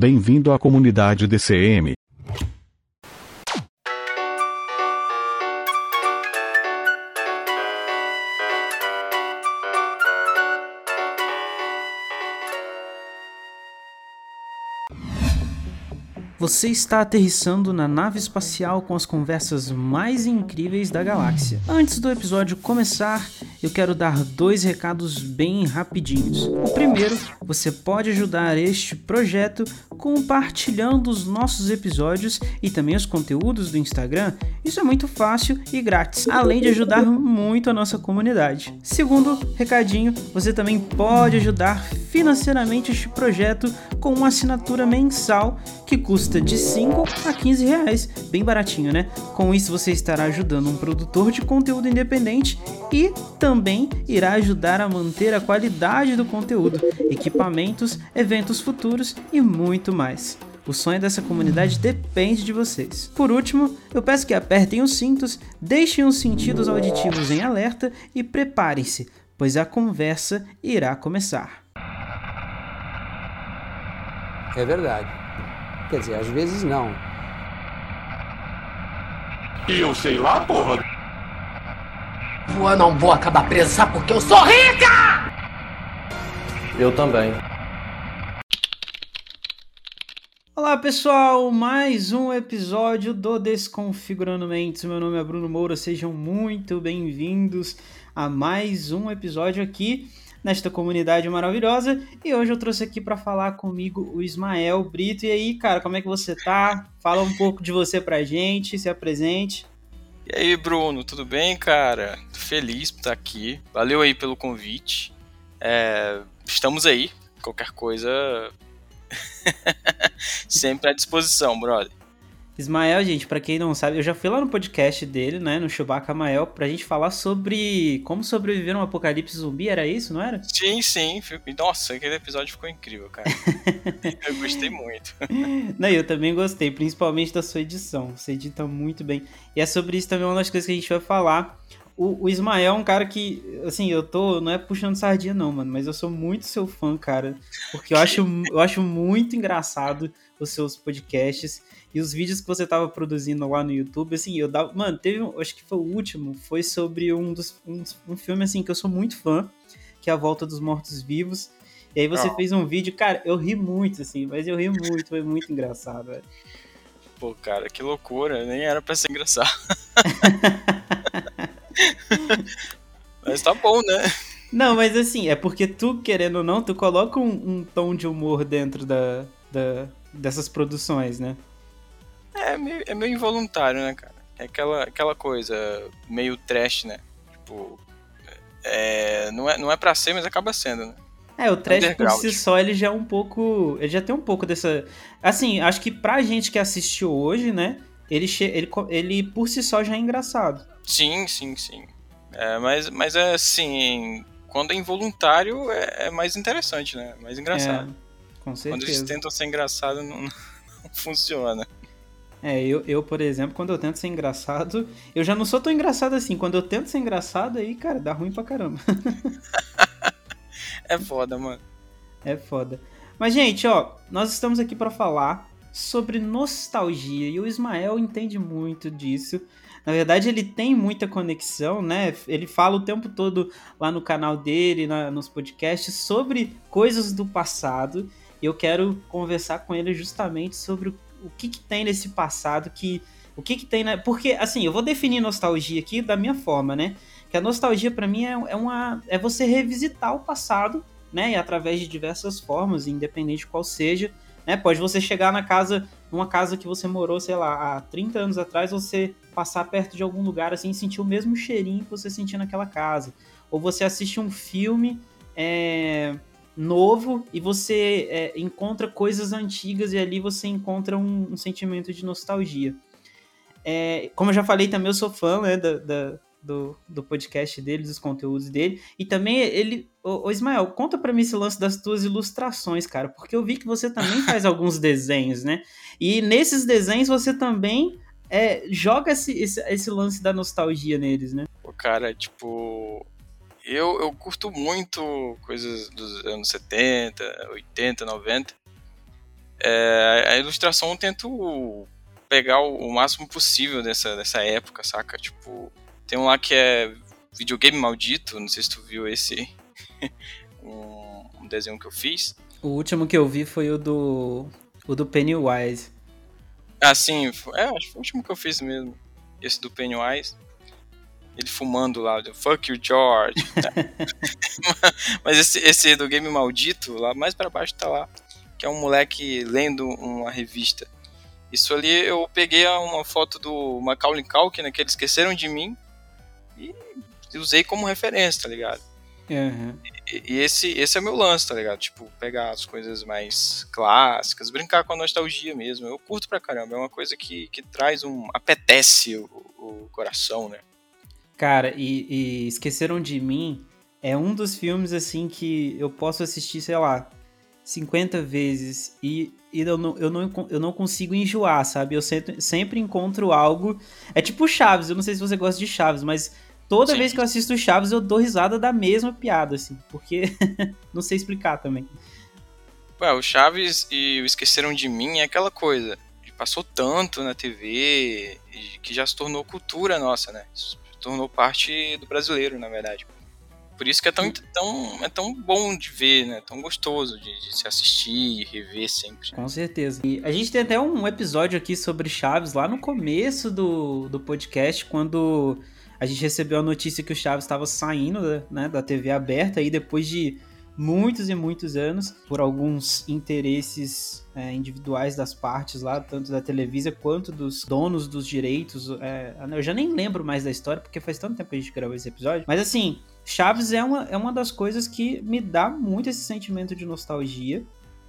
Bem-vindo à comunidade DCM. Você está aterrissando na nave espacial com as conversas mais incríveis da galáxia. Antes do episódio começar, eu quero dar dois recados bem rapidinhos. O primeiro, você pode ajudar este projeto compartilhando os nossos episódios e também os conteúdos do Instagram. Isso é muito fácil e grátis, além de ajudar muito a nossa comunidade. Segundo recadinho, você também pode ajudar financeiramente este projeto com uma assinatura mensal que custa de 5 a 15 reais, bem baratinho, né? Com isso você estará ajudando um produtor de conteúdo independente e também irá ajudar a manter a qualidade do conteúdo, equipamentos, eventos futuros e muito mais. O sonho dessa comunidade depende de vocês. Por último, eu peço que apertem os cintos, deixem os sentidos auditivos em alerta e preparem-se, pois a conversa irá começar. É verdade. Quer dizer, às vezes não. E eu sei lá, porra! Eu não vou acabar presa, sabe porque eu sou rica! Eu também. Olá pessoal, mais um episódio do Desconfigurando Mentes. Meu nome é Bruno Moura, sejam muito bem-vindos a mais um episódio aqui nesta comunidade maravilhosa. E hoje eu trouxe aqui para falar comigo o Ismael Brito. E aí, cara, como é que você tá? Fala um pouco de você pra gente, se apresente. E aí, Bruno, tudo bem, cara? Feliz por estar aqui. Valeu aí pelo convite. É, estamos aí. Qualquer coisa. Sempre à disposição, brother. Ismael, gente, para quem não sabe, eu já fui lá no podcast dele, né, no Chewbacca Mael, pra gente falar sobre como sobreviver a um apocalipse zumbi, era isso, não era? Sim, sim. Nossa, aquele episódio ficou incrível, cara. eu gostei muito. Não, eu também gostei, principalmente da sua edição. Você edita muito bem. E é sobre isso também uma das coisas que a gente vai falar. O, o Ismael é um cara que, assim, eu tô, não é puxando sardinha não, mano, mas eu sou muito seu fã, cara, porque eu acho, eu acho muito engraçado os seus podcasts. E os vídeos que você tava produzindo lá no YouTube, assim, eu dava. Mano, teve. Acho que foi o último. Foi sobre um dos. Um, um filme, assim, que eu sou muito fã, que é A Volta dos Mortos Vivos. E aí você oh. fez um vídeo, cara, eu ri muito, assim, mas eu ri muito, foi muito engraçado, velho. Pô, cara, que loucura, nem era pra ser engraçado. mas tá bom, né? Não, mas assim, é porque tu, querendo ou não, tu coloca um, um tom de humor dentro da, da, dessas produções, né? É meio, é meio involuntário, né, cara? É aquela, aquela coisa meio trash, né? Tipo, é, não, é, não é pra ser, mas acaba sendo, né? É, o trash por si só, ele já é um pouco. Ele já tem um pouco dessa. Assim, acho que pra gente que assistiu hoje, né? Ele, ele, ele por si só já é engraçado. Sim, sim, sim. É, mas, mas é assim. Quando é involuntário, é, é mais interessante, né? Mais engraçado. É, com certeza. Quando eles tentam ser engraçado, não, não funciona. É, eu, eu, por exemplo, quando eu tento ser engraçado, eu já não sou tão engraçado assim. Quando eu tento ser engraçado, aí, cara, dá ruim pra caramba. é foda, mano. É foda. Mas, gente, ó, nós estamos aqui para falar sobre nostalgia e o Ismael entende muito disso. Na verdade, ele tem muita conexão, né? Ele fala o tempo todo lá no canal dele, na, nos podcasts, sobre coisas do passado. E eu quero conversar com ele justamente sobre o que, que tem nesse passado que. O que, que tem, né? Porque, assim, eu vou definir nostalgia aqui da minha forma, né? Que a nostalgia, para mim, é, é, uma. É você revisitar o passado, né? E através de diversas formas, independente de qual seja. Né? Pode você chegar na casa, numa casa que você morou, sei lá, há 30 anos atrás, você passar perto de algum lugar assim e sentir o mesmo cheirinho que você sentia naquela casa. Ou você assiste um filme. É novo e você é, encontra coisas antigas e ali você encontra um, um sentimento de nostalgia. É, como eu já falei também, eu sou fã né, da, da, do, do podcast dele, dos conteúdos dele. E também ele. Ô, ô Ismael, conta pra mim esse lance das tuas ilustrações, cara. Porque eu vi que você também faz alguns desenhos, né? E nesses desenhos você também é, joga esse, esse, esse lance da nostalgia neles, né? O cara, tipo. Eu, eu curto muito coisas dos anos 70, 80, 90. É, a ilustração eu tento pegar o, o, máximo possível dessa, dessa época, saca? Tipo, tem um lá que é videogame maldito, não sei se tu viu esse. um, um, desenho que eu fiz. O último que eu vi foi o do. O do Pennywise. Ah, sim, é, acho que foi o último que eu fiz mesmo. Esse do Pennywise ele fumando lá, fuck you, George. Mas esse, esse do Game Maldito, lá mais para baixo tá lá, que é um moleque lendo uma revista. Isso ali eu peguei uma foto do Macaulay Culkin, né, que eles esqueceram de mim, e usei como referência, tá ligado? Uhum. E, e, esse, esse é o meu lance, tá ligado? Tipo, pegar as coisas mais clássicas, brincar com a nostalgia mesmo. Eu curto pra caramba, é uma coisa que, que traz um. apetece o, o coração, né? Cara, e, e, Esqueceram de Mim é um dos filmes, assim, que eu posso assistir, sei lá, 50 vezes e, e eu, não, eu, não, eu não consigo enjoar, sabe? Eu sempre, sempre encontro algo. É tipo Chaves, eu não sei se você gosta de Chaves, mas toda Sim. vez que eu assisto Chaves eu dou risada da mesma piada, assim, porque não sei explicar também. Ué, o Chaves e o Esqueceram de Mim é aquela coisa. Passou tanto na TV que já se tornou cultura nossa, né? tornou parte do brasileiro, na verdade. Por isso que é tão, tão, é tão bom de ver, né? Tão gostoso de, de, se assistir e rever sempre. Com certeza. E a gente tem até um episódio aqui sobre Chaves lá no começo do, do podcast, quando a gente recebeu a notícia que o Chaves estava saindo né, da TV aberta aí depois de muitos e muitos anos por alguns interesses é, individuais das partes lá, tanto da Televisa quanto dos donos dos direitos. É, eu já nem lembro mais da história, porque faz tanto tempo que a gente gravou esse episódio. Mas assim, Chaves é uma, é uma das coisas que me dá muito esse sentimento de nostalgia,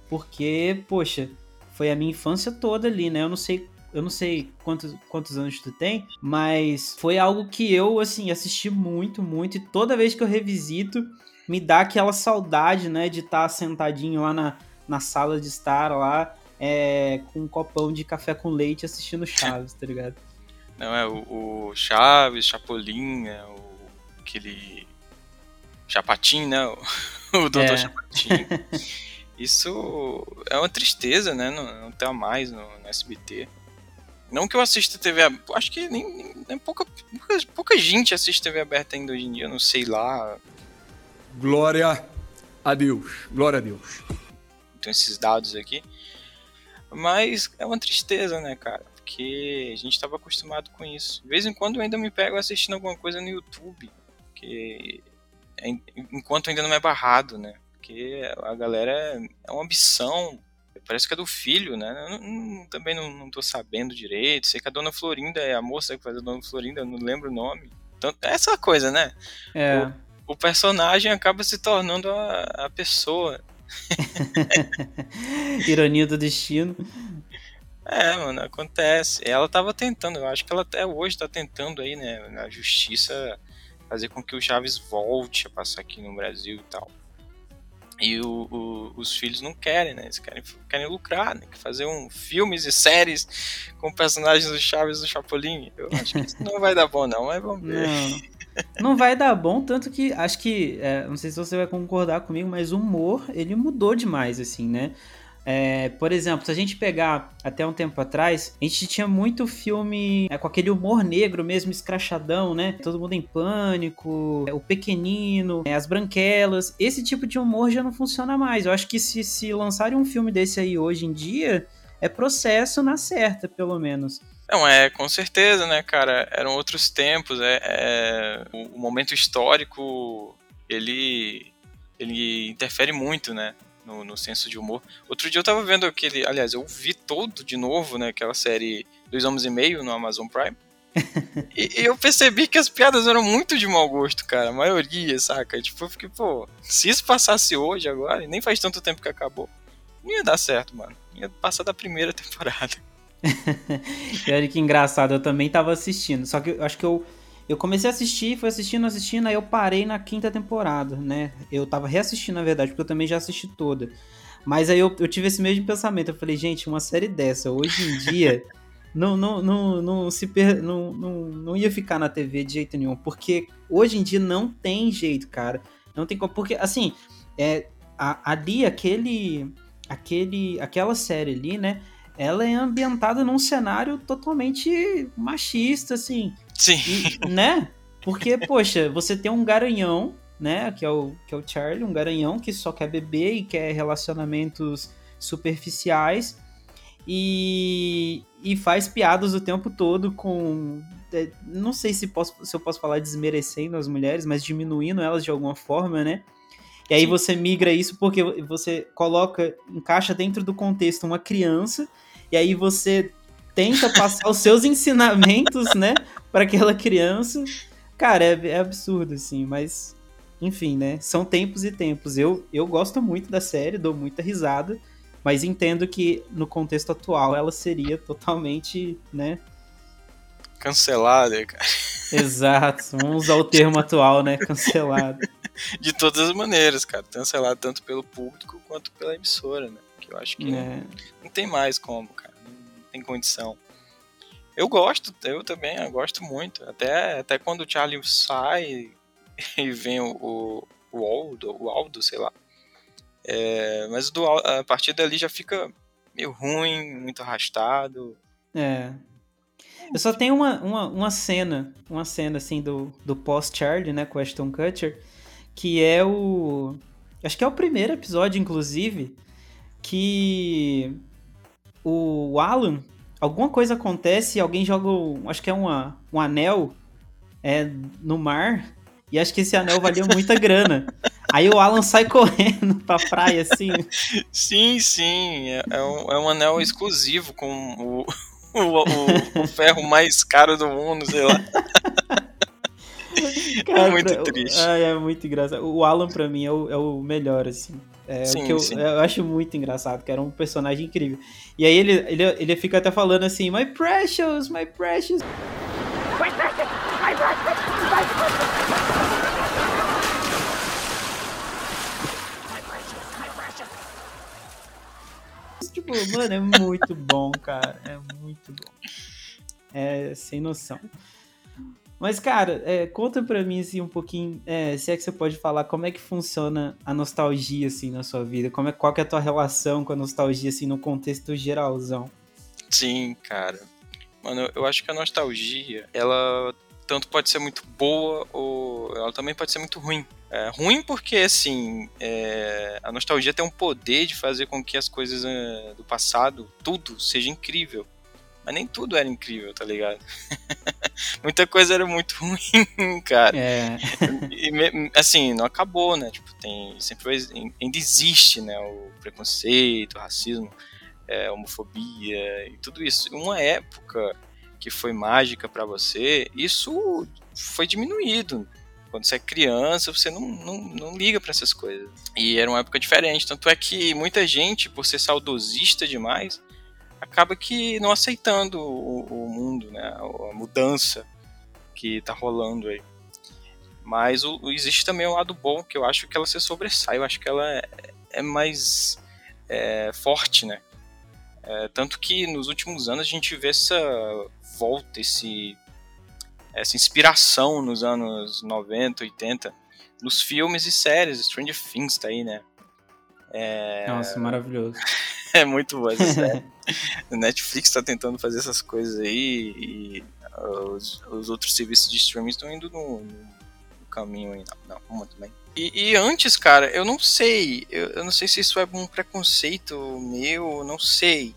porque, poxa, foi a minha infância toda ali, né? Eu não sei eu não sei quantos, quantos anos tu tem, mas foi algo que eu, assim, assisti muito, muito, e toda vez que eu revisito, me dá aquela saudade, né, de estar tá sentadinho lá na, na sala de estar lá, é, com um copão de café com leite assistindo Chaves, tá ligado? Não, é o, o Chaves, Chapolin, né, o, aquele Chapatin, né, o, o Dr. É. Chapatin. Isso é uma tristeza, né, não, não ter mais no, no SBT. Não que eu assista TV aberta. Acho que nem, nem pouca, pouca, pouca, gente assiste TV aberta ainda hoje em dia, não sei lá. Glória a Deus. Glória a Deus. Tem esses dados aqui. Mas é uma tristeza, né, cara? Porque a gente estava acostumado com isso. De vez em quando eu ainda me pego assistindo alguma coisa no YouTube. Que é, enquanto ainda não é barrado, né? Porque a galera é, é uma ambição. Parece que é do filho, né? Não, também não, não tô sabendo direito. Sei que a dona Florinda é a moça que faz a dona Florinda, não lembro o nome. Então, é essa coisa, né? É. O, o personagem acaba se tornando a, a pessoa. Ironia do destino. É, mano, acontece. Ela tava tentando, eu acho que ela até hoje tá tentando aí, né, na justiça, fazer com que o Chaves volte a passar aqui no Brasil e tal. E o, o, os filhos não querem, né? Eles querem, querem lucrar, né? Fazer um, filmes e séries com personagens do Chaves do Chapolin. Eu acho que isso não vai dar bom, não, mas vamos ver. Não. Não vai dar bom, tanto que acho que, é, não sei se você vai concordar comigo, mas o humor, ele mudou demais, assim, né? É, por exemplo, se a gente pegar até um tempo atrás, a gente tinha muito filme é, com aquele humor negro mesmo, escrachadão, né? Todo mundo em pânico, é, o pequenino, é, as branquelas. Esse tipo de humor já não funciona mais. Eu acho que se, se lançarem um filme desse aí hoje em dia, é processo na certa, pelo menos. Não, é, com certeza, né, cara? Eram outros tempos, é, é o, o, momento histórico, ele, ele interfere muito, né, no, no, senso de humor. Outro dia eu tava vendo aquele, aliás, eu vi todo de novo, né, aquela série Dois Homens e Meio no Amazon Prime. e, e, eu percebi que as piadas eram muito de mau gosto, cara. A maioria, saca? Tipo, eu fiquei, pô, se isso passasse hoje agora, e nem faz tanto tempo que acabou, não ia dar certo, mano. Ia passar da primeira temporada. e olha que engraçado, eu também tava assistindo. Só que eu acho que eu, eu comecei a assistir, fui assistindo, assistindo, aí eu parei na quinta temporada, né? Eu tava reassistindo, na verdade, porque eu também já assisti toda. Mas aí eu, eu tive esse mesmo pensamento. Eu falei, gente, uma série dessa, hoje em dia, não, não, não, não, se per... não, não, não ia ficar na TV de jeito nenhum. Porque hoje em dia não tem jeito, cara. Não tem como. Porque, assim, é, a, ali, aquele, aquele, aquela série ali, né? Ela é ambientada num cenário totalmente machista, assim. Sim. E, né? Porque, poxa, você tem um garanhão né? Que é o, que é o Charlie, um garanhão que só quer beber e quer relacionamentos superficiais e, e faz piadas o tempo todo com. É, não sei se, posso, se eu posso falar desmerecendo as mulheres, mas diminuindo elas de alguma forma, né? E aí você migra isso porque você coloca, encaixa dentro do contexto uma criança, e aí você tenta passar os seus ensinamentos, né, para aquela criança. Cara, é, é absurdo, assim, mas enfim, né? São tempos e tempos. Eu, eu gosto muito da série, dou muita risada, mas entendo que no contexto atual ela seria totalmente, né? Cancelada, cara. Exato, vamos usar o termo atual, né? Cancelada. De todas as maneiras, cara. Cancelado tanto pelo público quanto pela emissora, né? Que eu acho que é. não, não tem mais como, cara. Não tem condição. Eu gosto, eu também eu gosto muito. Até, até quando o Charlie sai, e vem o, o, o Aldo, o Aldo, sei lá. É, mas do, a partir dali já fica meio ruim, muito arrastado. É. Eu só tenho uma, uma, uma cena, uma cena assim do, do pós-Charlie, né, com Ashton Kutcher, que é o. Acho que é o primeiro episódio, inclusive, que o Alan, alguma coisa acontece e alguém joga, acho que é uma, um anel é, no mar e acho que esse anel valia muita grana. Aí o Alan sai correndo pra praia, assim. Sim, sim. É, é, um, é um anel exclusivo com o, o, o, o, ferro mais caro do mundo, sei lá. Cara, é muito triste. É, é muito engraçado. O Alan, pra mim, é o, é o melhor, assim. É sim, o que eu, eu, acho muito engraçado, que era um personagem incrível. E aí ele, ele, ele fica até falando assim, My precious, my precious. My precious, my precious, my precious. Tipo, mano, é muito bom, cara. É muito bom. É sem noção. Mas, cara, é, conta pra mim, assim, um pouquinho, é, se é que você pode falar, como é que funciona a nostalgia, assim, na sua vida? Como é, qual que é a tua relação com a nostalgia, assim, no contexto geralzão? Sim, cara. Mano, eu acho que a nostalgia, ela tanto pode ser muito boa ou ela também pode ser muito ruim. É, ruim porque, assim, é, a nostalgia tem um poder de fazer com que as coisas é, do passado, tudo, seja incrível. Mas nem tudo era incrível, tá ligado? Muita coisa era muito ruim, cara. É. E, assim, não acabou, né? Tipo, tem, sempre ainda existe, né? O preconceito, o racismo, é, a homofobia e tudo isso. Uma época que foi mágica para você, isso foi diminuído. Quando você é criança, você não, não, não liga para essas coisas. E era uma época diferente. Tanto é que muita gente, por ser saudosista demais, acaba que não aceitando o, o mundo, né? a mudança que tá rolando aí. Mas o, existe também um lado bom, que eu acho que ela se sobressai. Eu acho que ela é, é mais é, forte, né? É, tanto que nos últimos anos a gente vê essa volta, esse, essa inspiração nos anos 90, 80, nos filmes e séries. Stranger Things tá aí, né? É... Nossa, maravilhoso. é muito boa essa série. Netflix tá tentando fazer essas coisas aí e os, os outros serviços de streaming estão indo no, no, caminho aí, não, não, uma também. E, e, antes, cara, eu não sei, eu, eu, não sei se isso é um preconceito meu, não sei,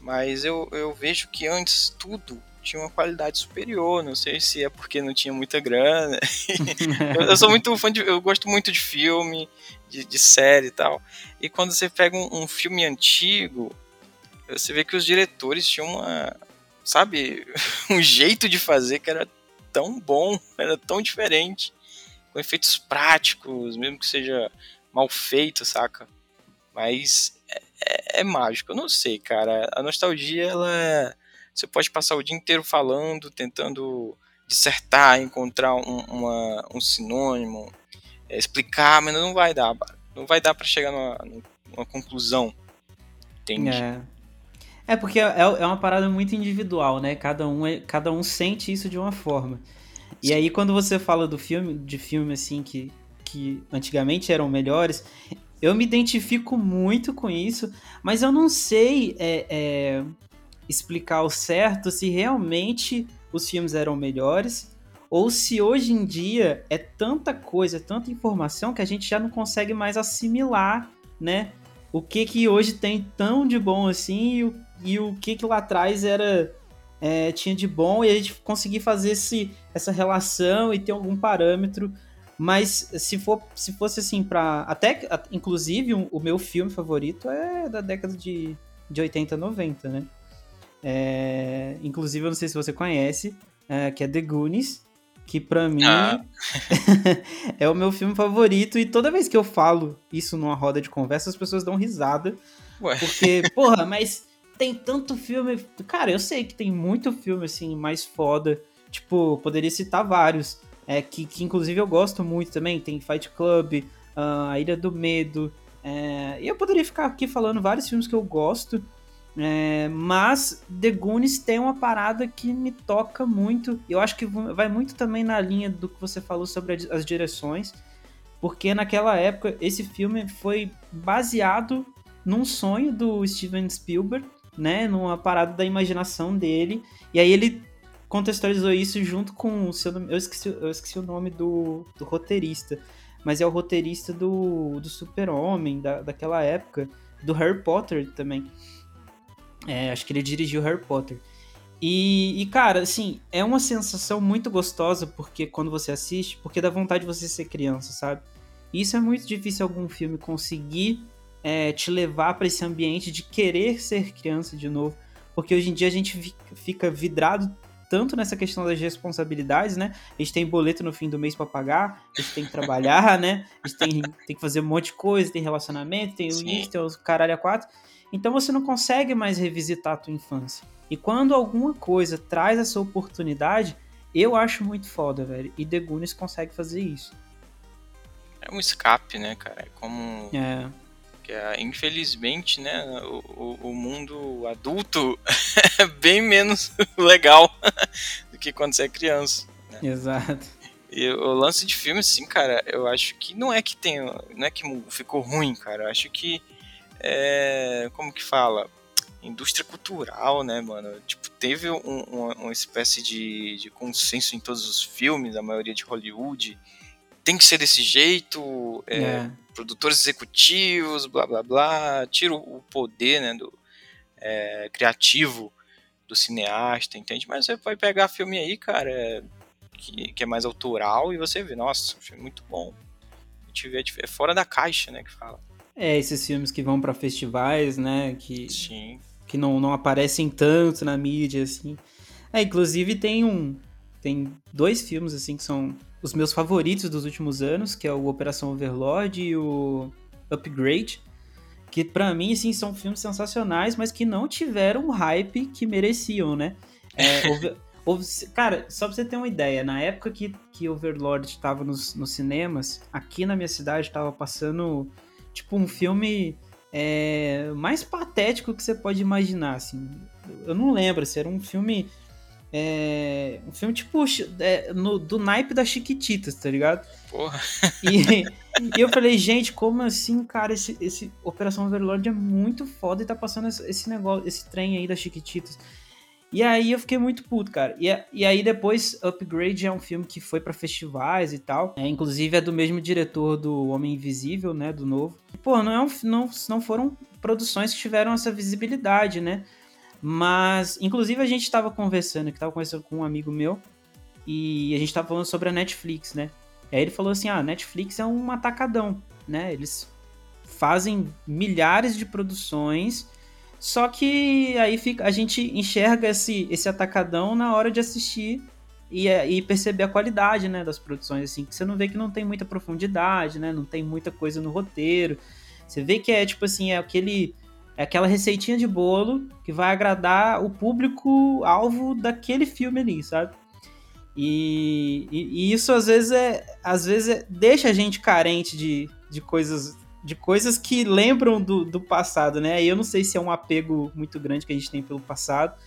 mas eu, eu vejo que antes tudo tinha uma qualidade superior. Não sei se é porque não tinha muita grana. eu, eu, sou muito fã de. Eu gosto muito de filme, de, de série e tal. E quando você pega um, um, filme antigo, você vê que os diretores tinham uma, sabe, um jeito de fazer que era tão bom, era tão diferente, com efeitos práticos, mesmo que seja mal feito, saca? Mas é, é, é mágico, eu não sei, cara. A nostalgia, ela. É, você pode passar o dia inteiro falando, tentando dissertar, encontrar um, uma, um sinônimo, explicar, mas não vai dar, não vai dar para chegar numa, numa, conclusão. Entende? É. É porque é, é uma parada muito individual, né? Cada um, é, cada um sente isso de uma forma. E aí quando você fala do filme, de filme assim que, que antigamente eram melhores, eu me identifico muito com isso, mas eu não sei é, é, explicar o certo se realmente os filmes eram melhores ou se hoje em dia é tanta coisa, tanta informação que a gente já não consegue mais assimilar, né? O que que hoje tem tão de bom assim e o, e o que que lá atrás era é, tinha de bom e a gente conseguir fazer esse, essa relação e ter algum parâmetro. Mas se, for, se fosse assim para Até, inclusive, um, o meu filme favorito é da década de, de 80, 90, né? É, inclusive, eu não sei se você conhece, é, que é The Goonies, que pra mim ah. é o meu filme favorito. E toda vez que eu falo isso numa roda de conversa, as pessoas dão risada. Ué. Porque, porra, mas tem tanto filme. Cara, eu sei que tem muito filme assim, mais foda. Tipo, poderia citar vários. É, que, que inclusive eu gosto muito também. Tem Fight Club, uh, A Ilha do Medo. É, e eu poderia ficar aqui falando vários filmes que eu gosto. É, mas The Goonies tem uma parada que me toca muito. Eu acho que vai muito também na linha do que você falou sobre as direções. Porque naquela época esse filme foi baseado num sonho do Steven Spielberg, né? Numa parada da imaginação dele. E aí ele contextualizou isso junto com o seu eu esqueci, eu esqueci o nome do, do roteirista. Mas é o roteirista do, do Super-Homem, da, daquela época. Do Harry Potter também. É, acho que ele dirigiu Harry Potter. E, e, cara, assim, é uma sensação muito gostosa porque quando você assiste, porque dá vontade de você ser criança, sabe? E isso é muito difícil algum filme conseguir é, te levar para esse ambiente de querer ser criança de novo. Porque hoje em dia a gente fica vidrado tanto nessa questão das responsabilidades, né? A gente tem boleto no fim do mês para pagar, a gente tem que trabalhar, né? A gente tem, tem que fazer um monte de coisa, tem relacionamento, tem o isso, tem os caralho a quatro. Então você não consegue mais revisitar a tua infância. E quando alguma coisa traz essa oportunidade, eu acho muito foda, velho. E The Goonies consegue fazer isso. É um escape, né, cara? É como. É. Que é, infelizmente, né, o, o, o mundo adulto é bem menos legal do que quando você é criança. Né? Exato. E o lance de filme, assim, cara, eu acho que não é que tem. Não é que ficou ruim, cara. Eu acho que é, como que fala? Indústria cultural, né, mano? Tipo, teve um, uma, uma, espécie de, de consenso em todos os filmes, a maioria de Hollywood. Tem que ser desse jeito, é, é. produtores executivos, blá blá blá. Tira o poder, né, do é, criativo do cineasta, entende? Mas você vai pegar filme aí, cara, é, que, que, é mais autoral e você vê, nossa, filme muito bom. A gente vê, é fora da caixa, né, que fala. É, esses filmes que vão para festivais, né? Que, Sim. que não, não aparecem tanto na mídia, assim. É, inclusive tem um. Tem dois filmes, assim, que são os meus favoritos dos últimos anos, que é o Operação Overlord e o Upgrade. Que para mim, assim, são filmes sensacionais, mas que não tiveram o hype que mereciam, né? É, over, cara, só pra você ter uma ideia, na época que, que Overlord estava nos, nos cinemas, aqui na minha cidade estava passando tipo, um filme é, mais patético que você pode imaginar, assim. Eu não lembro, se era um filme... É, um filme tipo é, no, do naipe das Chiquititas, tá ligado? Porra. E, e, eu falei, gente, como assim, cara? Esse, esse Operação Overlord é muito foda e tá passando esse, esse negócio, esse trem aí das Chiquititas. E aí eu fiquei muito puto, cara. E, e aí depois Upgrade é um filme que foi para festivais e tal. É, inclusive é do mesmo diretor do Homem Invisível, né? Do novo. Pô, não, é um, não, não foram produções que tiveram essa visibilidade, né? Mas, inclusive, a gente tava conversando, que tava conversando com um amigo meu, e a gente tava falando sobre a Netflix, né? E aí ele falou assim: ah, a Netflix é um atacadão, né? Eles fazem milhares de produções Só que aí fica, a gente enxerga esse, esse atacadão na hora de assistir e, é, e perceber a qualidade, né, das produções, assim, que você não vê que não tem muita profundidade, né, não tem muita coisa no roteiro. Você vê que é, tipo assim, é aquele... É aquela receitinha de bolo que vai agradar o público-alvo daquele filme ali, sabe? E, e, e, isso às vezes é às vezes é, deixa a gente carente de, de coisas de coisas que lembram do, do passado, né? E eu não sei se é um apego muito grande que a gente tem pelo passado,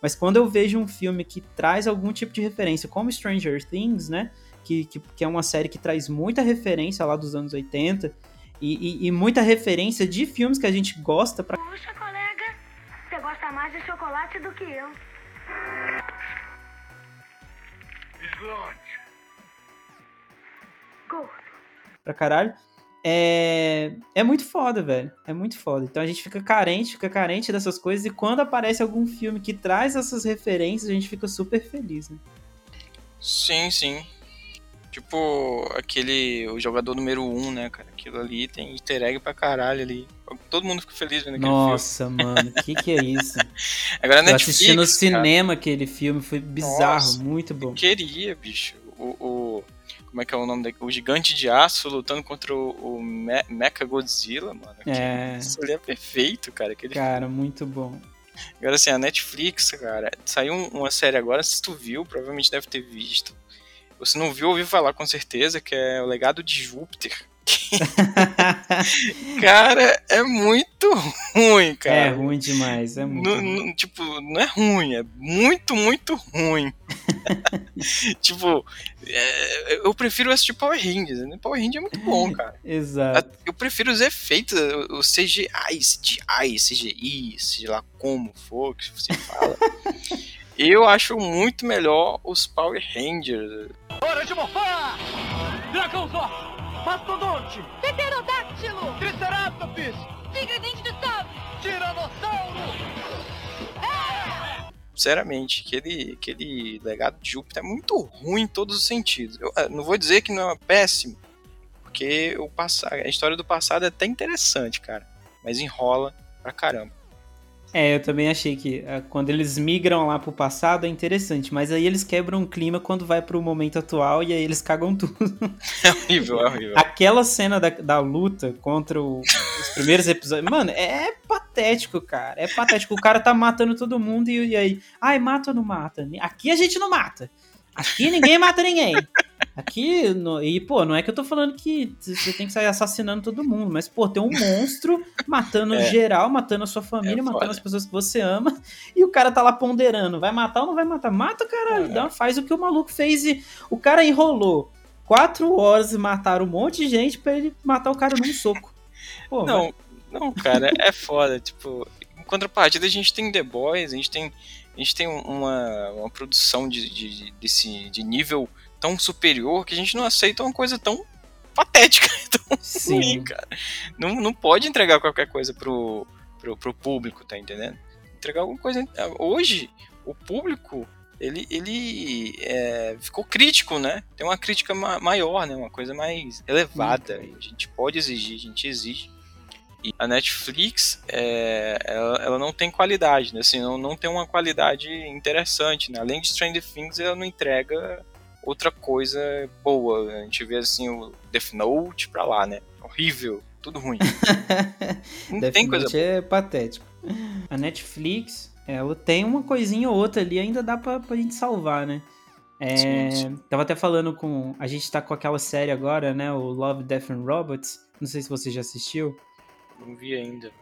mas quando eu vejo um filme que traz algum tipo de referência, como Stranger Things, né? Que, que, que é uma série que traz muita referência lá dos anos 80 e, e, e muita referência de filmes que a gente gosta pra. Puxa, colega, você gosta mais de chocolate do que eu. Slot. Gordo. Pra caralho. É, é muito foda, velho. É muito foda. Então a gente fica carente, fica carente dessas coisas. E quando aparece algum filme que traz essas referências, a gente fica super feliz, né? Sim, sim. Tipo, aquele. O jogador número 1, um, né, cara? Aquilo ali tem easter egg pra caralho ali. Todo mundo fica feliz vendo aquele Nossa, filme. mano, que que é isso? Agora eu Netflix, assisti no cinema aquele filme, foi bizarro, Nossa, muito bom. Eu queria, bicho. O, o, como é que é o nome dele? O gigante de aço lutando contra o, o Me Mecha Godzilla, mano. É. Isso ali é perfeito, cara. Aquele cara, muito bom. Agora assim, a Netflix, cara, saiu uma série agora, se tu viu, provavelmente deve ter visto. Você não viu, ouviu falar com certeza, que é o legado de Júpiter. Cara, é muito ruim, cara. É ruim demais, é muito tipo, não é ruim, é muito, muito ruim. tipo, é, eu prefiro assistir Power Rangers, né? Power Rangers é muito bom, cara. Exato. Eu prefiro os efeitos, o CGI, CGI, CGI, sei lá como for que você fala. eu acho muito melhor os Power Rangers. Hora de morfar! Dragãozor! Mastodonte! Pterodáctilo! Triceratops! De sabre! Tiranossauro! Sinceramente, aquele, aquele legado de Júpiter é muito ruim em todos os sentidos. Eu eh, não vou dizer que não é péssimo, porque o passado, a história do passado é até interessante, cara. Mas enrola pra caramba. É, eu também achei que uh, quando eles migram lá pro passado é interessante, mas aí eles quebram o clima quando vai pro momento atual e aí eles cagam tudo. É horrível, é horrível. Aquela cena da, da luta contra o, os primeiros episódios, mano, é patético, cara. É patético. O cara tá matando todo mundo e, e aí, ai, mata ou não mata? Aqui a gente não mata. Aqui ninguém mata ninguém. Aqui, no, e pô, não é que eu tô falando que você tem que sair assassinando todo mundo, mas pô, tem um monstro matando É. geral, matando a sua família, É matando as pessoas que você ama, e o cara tá lá ponderando, vai matar ou não vai matar? Mata, caralho, É. dá, faz o que o maluco fez e o cara enrolou quatro horas e mataram um monte de gente pra ele matar o cara num soco. Pô, vai- Não, não, cara, é foda. Tipo, em contrapartida, a gente tem The Boys, a gente tem, a gente tem uma, uma produção de, de, desse, de nível tão superior que a gente não aceita uma coisa tão patética, tão Sim. ruim, cara. Não, não pode entregar qualquer coisa pro, pro, pro público, tá entendendo? Entregar alguma coisa. Hoje, o público. Ele, ele é, ficou crítico, né? Tem uma crítica ma- maior, né? Uma coisa mais elevada. A gente pode exigir, a gente exige. E a Netflix, é, ela, ela não tem qualidade, né? Assim, não, não tem uma qualidade interessante, né? Além de Stranger Things, ela não entrega outra coisa boa. A gente vê, assim, o Death Note pra lá, né? Horrível, tudo ruim. Não Death tem coisa Note é patético. A Netflix, ela tem uma coisinha ou outra ali, ainda dá pra, pra gente salvar, né? É, Sim, sim. Tava até falando com. A gente tá com aquela série agora, né? O Love, Death and Robots. Não sei se você já assistiu. Não vi ainda.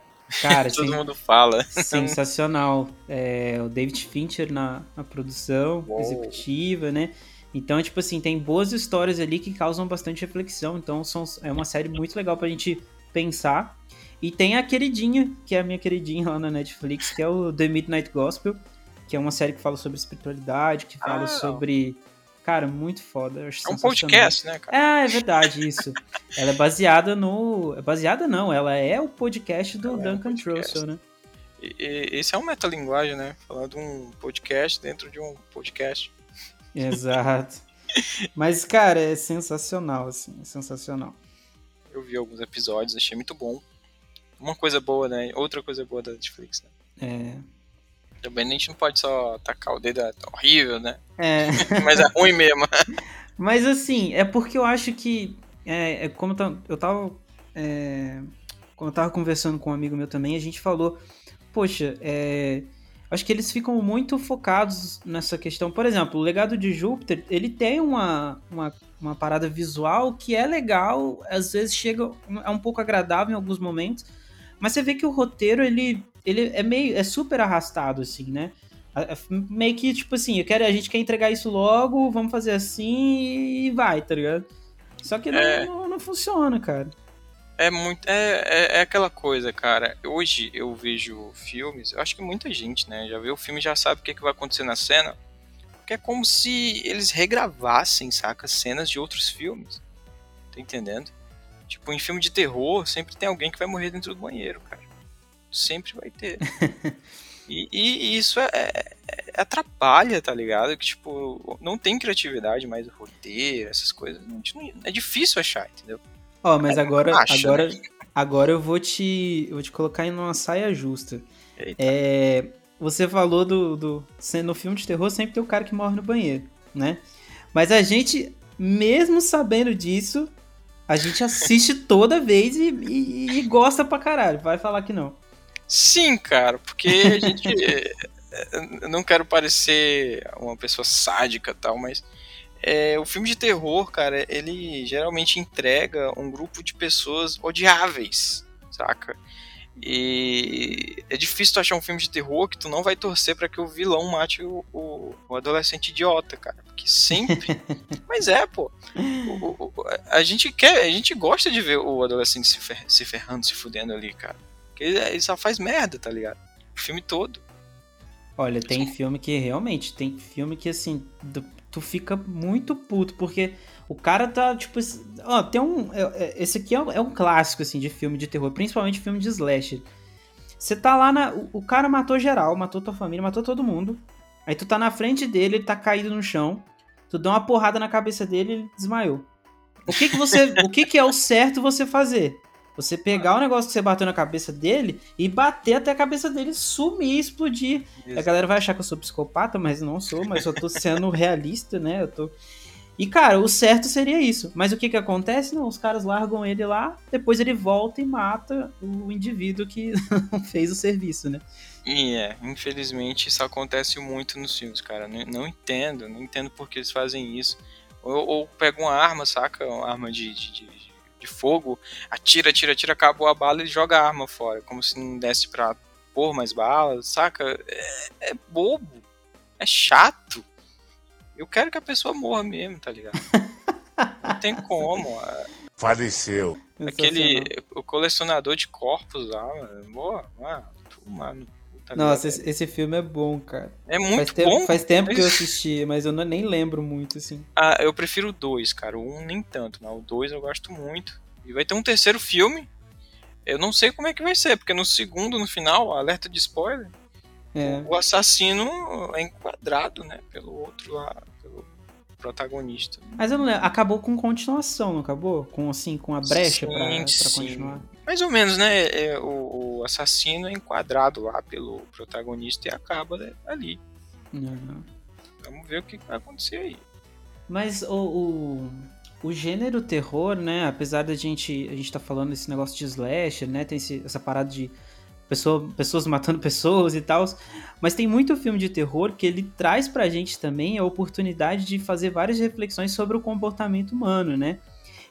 Cara, Todo sen- mundo fala. sensacional. É, o David Fincher na, na produção Uou. executiva, né? Então, tipo assim, tem boas histórias ali que causam bastante reflexão. Então, são, é uma série muito legal pra gente pensar. E tem a queridinha, que é a minha queridinha lá na Netflix, que é o The Midnight Gospel, que é uma série que fala sobre espiritualidade, que fala Ah. sobre. Cara, muito foda. É um podcast, né, cara? Ah, é verdade, isso. ela é baseada no. É baseada não, ela é o podcast do Ela é um Duncan. Trussell, né? E- e- esse é um metalinguagem, né? Falar de um podcast dentro de um podcast. Exato. Mas, cara, é sensacional, assim, é sensacional. Eu vi alguns episódios, achei muito bom. Uma coisa boa, né? Outra coisa boa da Netflix, né? É. Também a gente não pode só tacar o dedo, é horrível, né? É. Mas é ruim mesmo. Mas assim, é porque eu acho que. É, é como eu tava. É, quando eu tava conversando com um amigo meu também, a gente falou. Poxa, é, acho que eles ficam muito focados nessa questão. Por exemplo, o legado de Júpiter, ele tem uma, uma, uma parada visual que é legal, às vezes chega. É um pouco agradável em alguns momentos. Mas você vê que o roteiro, ele, ele é meio. é super arrastado, assim, né? Meio que, tipo assim, eu quero, a gente quer entregar isso logo, vamos fazer assim e vai, tá ligado? Só que não, É. não, não funciona, cara. É muito. É, é, é aquela coisa, cara. Hoje eu vejo filmes, eu acho que muita gente, né? Já vê o filme e já sabe o que, que vai acontecer na cena. Porque é como se eles regravassem, saca? Cenas de outros filmes. Tá entendendo? Tipo, em filme de terror, sempre tem alguém que vai morrer dentro do banheiro, cara. Sempre vai ter. E, e isso é, é- é- atrapalha, tá ligado? Que, tipo, não tem criatividade mais roteiro, essas coisas. Não- é difícil achar, entendeu? Ó, mas agora, acha, agora, né? agora eu vou te, eu vou te colocar em uma saia justa. Eita. É, você falou do, do no filme de terror sempre tem o cara que morre no banheiro, né? Mas a gente, mesmo sabendo disso, a gente assiste toda vez e, e- e gosta pra caralho. Vai falar que não. Sim, cara, porque a gente. eu não quero parecer uma pessoa sádica e tal, mas é, o filme de terror, cara, ele geralmente entrega um grupo de pessoas odiáveis, saca? E é difícil tu achar um filme de terror que tu não vai torcer pra que o vilão mate o, o- o adolescente idiota, cara. Porque sempre. Mas é, pô. O- a gente quer, a gente gosta de ver o adolescente se, fer- se ferrando, se fudendo ali, cara. Porque ele, ele só faz merda, tá ligado? O filme todo. Olha, tem filme que realmente, tem filme que assim, tu, tu fica muito puto, porque o cara tá, tipo, ó, tem um, é- é- esse aqui é um, é um clássico, assim, de filme de terror, principalmente filme de slasher. Você tá lá na, o, o cara matou geral, matou tua família, matou todo mundo, aí tu tá na frente dele, ele tá caído no chão, tu dá uma porrada na cabeça dele, ele desmaiou. O que que você, o que que é o certo você fazer? Você pegar o negócio que você bateu na cabeça dele e bater até a cabeça dele sumir e explodir. A galera vai achar que eu sou psicopata, mas não sou, mas eu tô sendo realista, né? Eu tô. E, cara, o certo seria isso. Mas o que que acontece? Não, os caras largam ele lá, depois ele volta e mata o indivíduo que fez o serviço, né? E é, infelizmente isso acontece muito nos filmes, cara. Não, não entendo, não entendo por que eles fazem isso. Ou, ou pega uma arma, saca? Uma arma de, de, de, de fogo, atira, atira, atira, acabou a bala e joga a arma fora. Como se não desse pra pôr mais balas, saca? É, é bobo. É chato. Eu quero que a pessoa morra mesmo, tá ligado? Não tem como. é- Faleceu. Aquele o colecionador de corpos lá, mano. Boa, mano. Mano. Tá Nossa, esse, esse filme é bom, cara. É muito faz tempo, bom. Faz tempo que eu assisti, mas eu não- nem lembro muito, assim. Ah, eu prefiro o 2, cara. O 1 um nem tanto, mas o 2 eu gosto muito. E vai ter um terceiro filme. Eu não sei como é que vai ser, porque no segundo, no final, alerta de spoiler, É. o assassino é enquadrado, né, pelo outro lá, pelo protagonista. Mas eu não lembro. Acabou com continuação, não acabou? Com, assim, com a brecha pra, Sim, pra sim. continuar. Mais ou menos, né? é, o, o assassino é enquadrado lá pelo protagonista e acaba ali. Uhum. Vamos ver o que vai acontecer aí. Mas o, o, o gênero terror, né? Apesar da gente. A gente tá falando desse negócio de slasher, né? Tem esse- essa parada de pessoa, pessoas matando pessoas e tal. Mas tem muito filme de terror que ele traz pra gente também a oportunidade de fazer várias reflexões sobre o comportamento humano, né?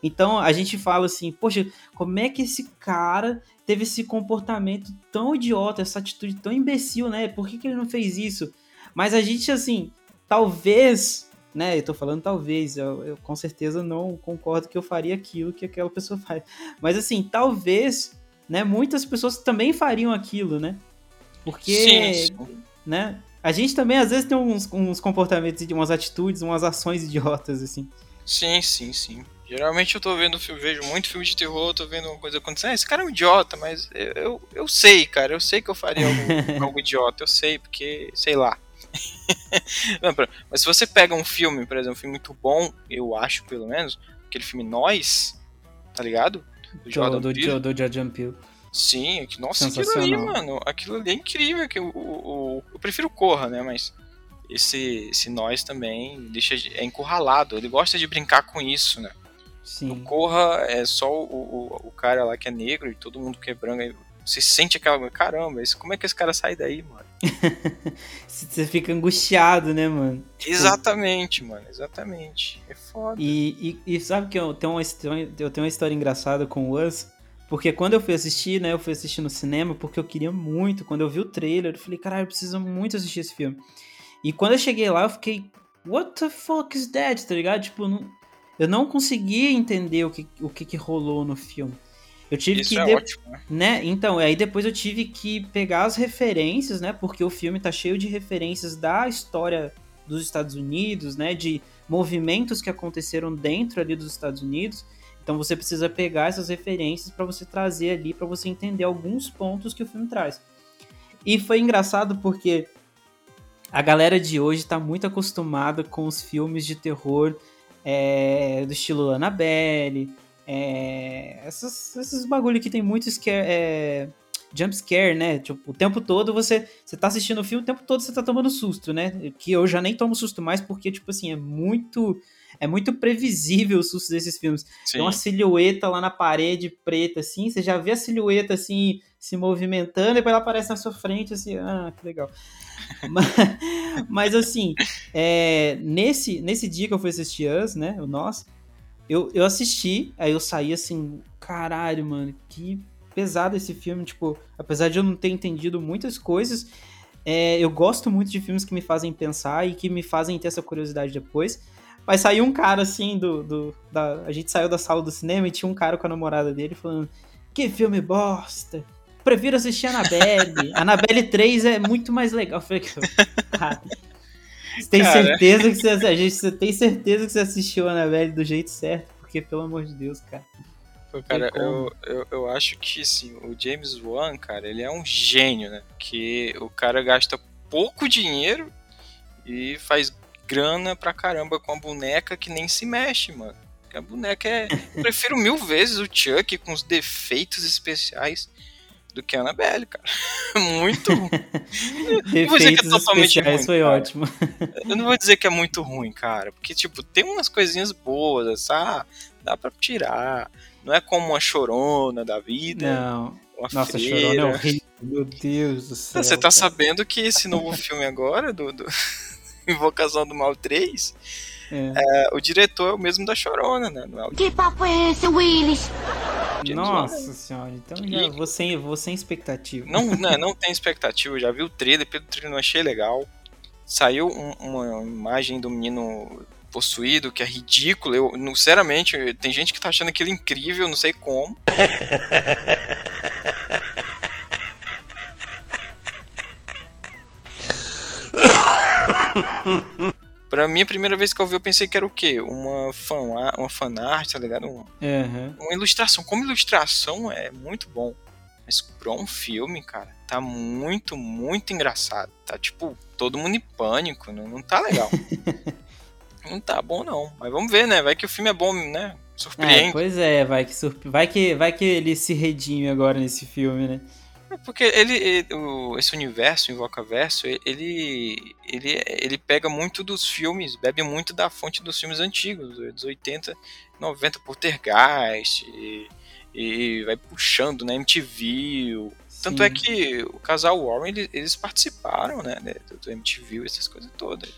Então a gente fala assim, poxa, como é que esse cara teve esse comportamento tão idiota, essa atitude tão imbecil, né? Por que, que ele não fez isso? Mas a gente, assim, talvez, né? Eu tô falando talvez, eu, eu com certeza não concordo que eu faria aquilo que aquela pessoa faz. Mas assim, talvez, né? Muitas pessoas também fariam aquilo, né? Porque, Sim, sim. né? A gente também às vezes tem uns, uns comportamentos, umas atitudes, umas ações idiotas, assim. Sim, sim, sim. Geralmente eu tô vendo filme, vejo muito filme de terror, tô vendo uma coisa acontecendo. Ah, esse cara é um idiota, mas eu, eu, eu sei, cara, eu sei que eu faria algo, algo idiota, eu sei, porque, sei lá. Não, mas se você pega um filme, por exemplo, um filme muito bom, eu acho, pelo menos, aquele filme Nós, tá ligado? Do Jordan do, Peele. do, do Jordan Peele. Sim, que- nossa, aquilo ali, mano, aquilo ali é incrível. Que o, o- eu prefiro Corra, né? Mas esse, esse nós também deixa de- é encurralado. Ele gosta de brincar com isso, né? Sim. Corra é só o, o, o cara lá que é negro e todo mundo que é branco. aí Você sente aquela. Caramba, esse, como é que esse cara sai daí, mano? Você fica angustiado, né, mano? Exatamente, mano, exatamente. É foda. E, e, e sabe que eu tenho, uma história, eu tenho uma história engraçada com o Us? Porque quando eu fui assistir, né, eu fui assistir no cinema porque eu queria muito. Quando eu vi o trailer, eu falei, caralho, eu preciso muito assistir esse filme. E quando eu cheguei lá, eu fiquei, what the fuck is that? Tá ligado? Tipo, não- eu não conseguia entender o que, o que, que rolou no filme. Eu tive Isso que. é de- ótimo, né? né? Então, aí depois eu tive que pegar as referências, né? Porque o filme tá cheio de referências da história dos Estados Unidos, né? De movimentos que aconteceram dentro ali dos Estados Unidos. Então você precisa pegar essas referências para você trazer ali, para você entender alguns pontos que o filme traz. E foi engraçado porque a galera de hoje tá muito acostumada com os filmes de terror é, do estilo Annabelle, é, essas, esses bagulho que tem muito scare, é, jump scare, né? Tipo, o tempo todo você, você tá assistindo o filme, o tempo todo você tá tomando susto, né? Que eu já nem tomo susto mais porque, tipo assim, é muito... É muito previsível o susto desses filmes. Tem uma silhueta lá na parede preta, assim, você já vê a silhueta, assim, se movimentando, e depois ela aparece na sua frente, assim, ah, que legal. mas, mas, assim, é, nesse, nesse dia que eu fui assistir Us, né, o Nós, eu, eu assisti, aí eu saí assim, caralho, mano, que pesado esse filme, tipo, apesar de eu não ter entendido muitas coisas, é, eu gosto muito de filmes que me fazem pensar e que me fazem ter essa curiosidade depois. Mas saiu um cara assim do. do da, a gente saiu da sala do cinema e tinha um cara com a namorada dele falando: Que filme bosta! Prefiro assistir Annabelle. Annabelle 3 é muito mais legal. Eu falei, cara, você tem Cara. certeza que você, a gente, você tem certeza que você assistiu Annabelle do jeito certo? Porque, pelo amor de Deus, cara. Pô, cara, eu, eu, eu acho que assim, o James Wan, cara, ele é um gênio, né? Que o cara gasta pouco dinheiro e faz grana pra caramba com a boneca que nem se mexe, mano. Porque a boneca é. Eu prefiro mil vezes o Chuck com os defeitos especiais do que a Annabelle, cara. Muito. ruim. Não vou dizer que é totalmente especiais ruim, foi cara. ótimo. Eu não vou dizer que é muito ruim, cara. Porque, tipo, tem umas coisinhas boas, ah, dá pra tirar. Não é como uma chorona da vida. Não. Uma Nossa, freira. chorona é horrível. Meu Deus do céu. Você tá cara. sabendo que esse novo filme agora, do, do Invocação do Mal 3, É. é, o diretor é o mesmo da Chorona, né? Não é o Que papo é esse, Willis? James Nossa senhora, então já E- vou sem, vou sem expectativa. Não, não, não tem expectativa, eu já vi o trailer, pelo trailer não achei legal. Saiu um- uma imagem do menino possuído, que é ridículo. Eu, não- sinceramente, tem gente que tá achando aquilo incrível, não sei como. Pra mim, a primeira vez que eu vi, eu pensei que era o quê? Uma, fan, uma fanart, tá ligado? Um- Aham. uma ilustração. Como ilustração é muito bom. Mas pra um filme, cara, tá muito, muito engraçado. Tá tipo, todo mundo em pânico. Não, não tá legal. não tá bom, não. Mas vamos ver, né? Vai que o filme é bom, né? É, Surpreende. pois é, vai que, vai, que, vai que ele se redime agora nesse filme, né? Porque ele, ele- o- esse universo, o Invocaverso, ele, ele, ele pega muito dos filmes, bebe muito da fonte dos filmes antigos, dos 80, 90, Poltergeist, e, e vai puxando, né, MTV. Tanto é que o casal Warren, eles, eles participaram, né, do, do MTV, essas coisas todas.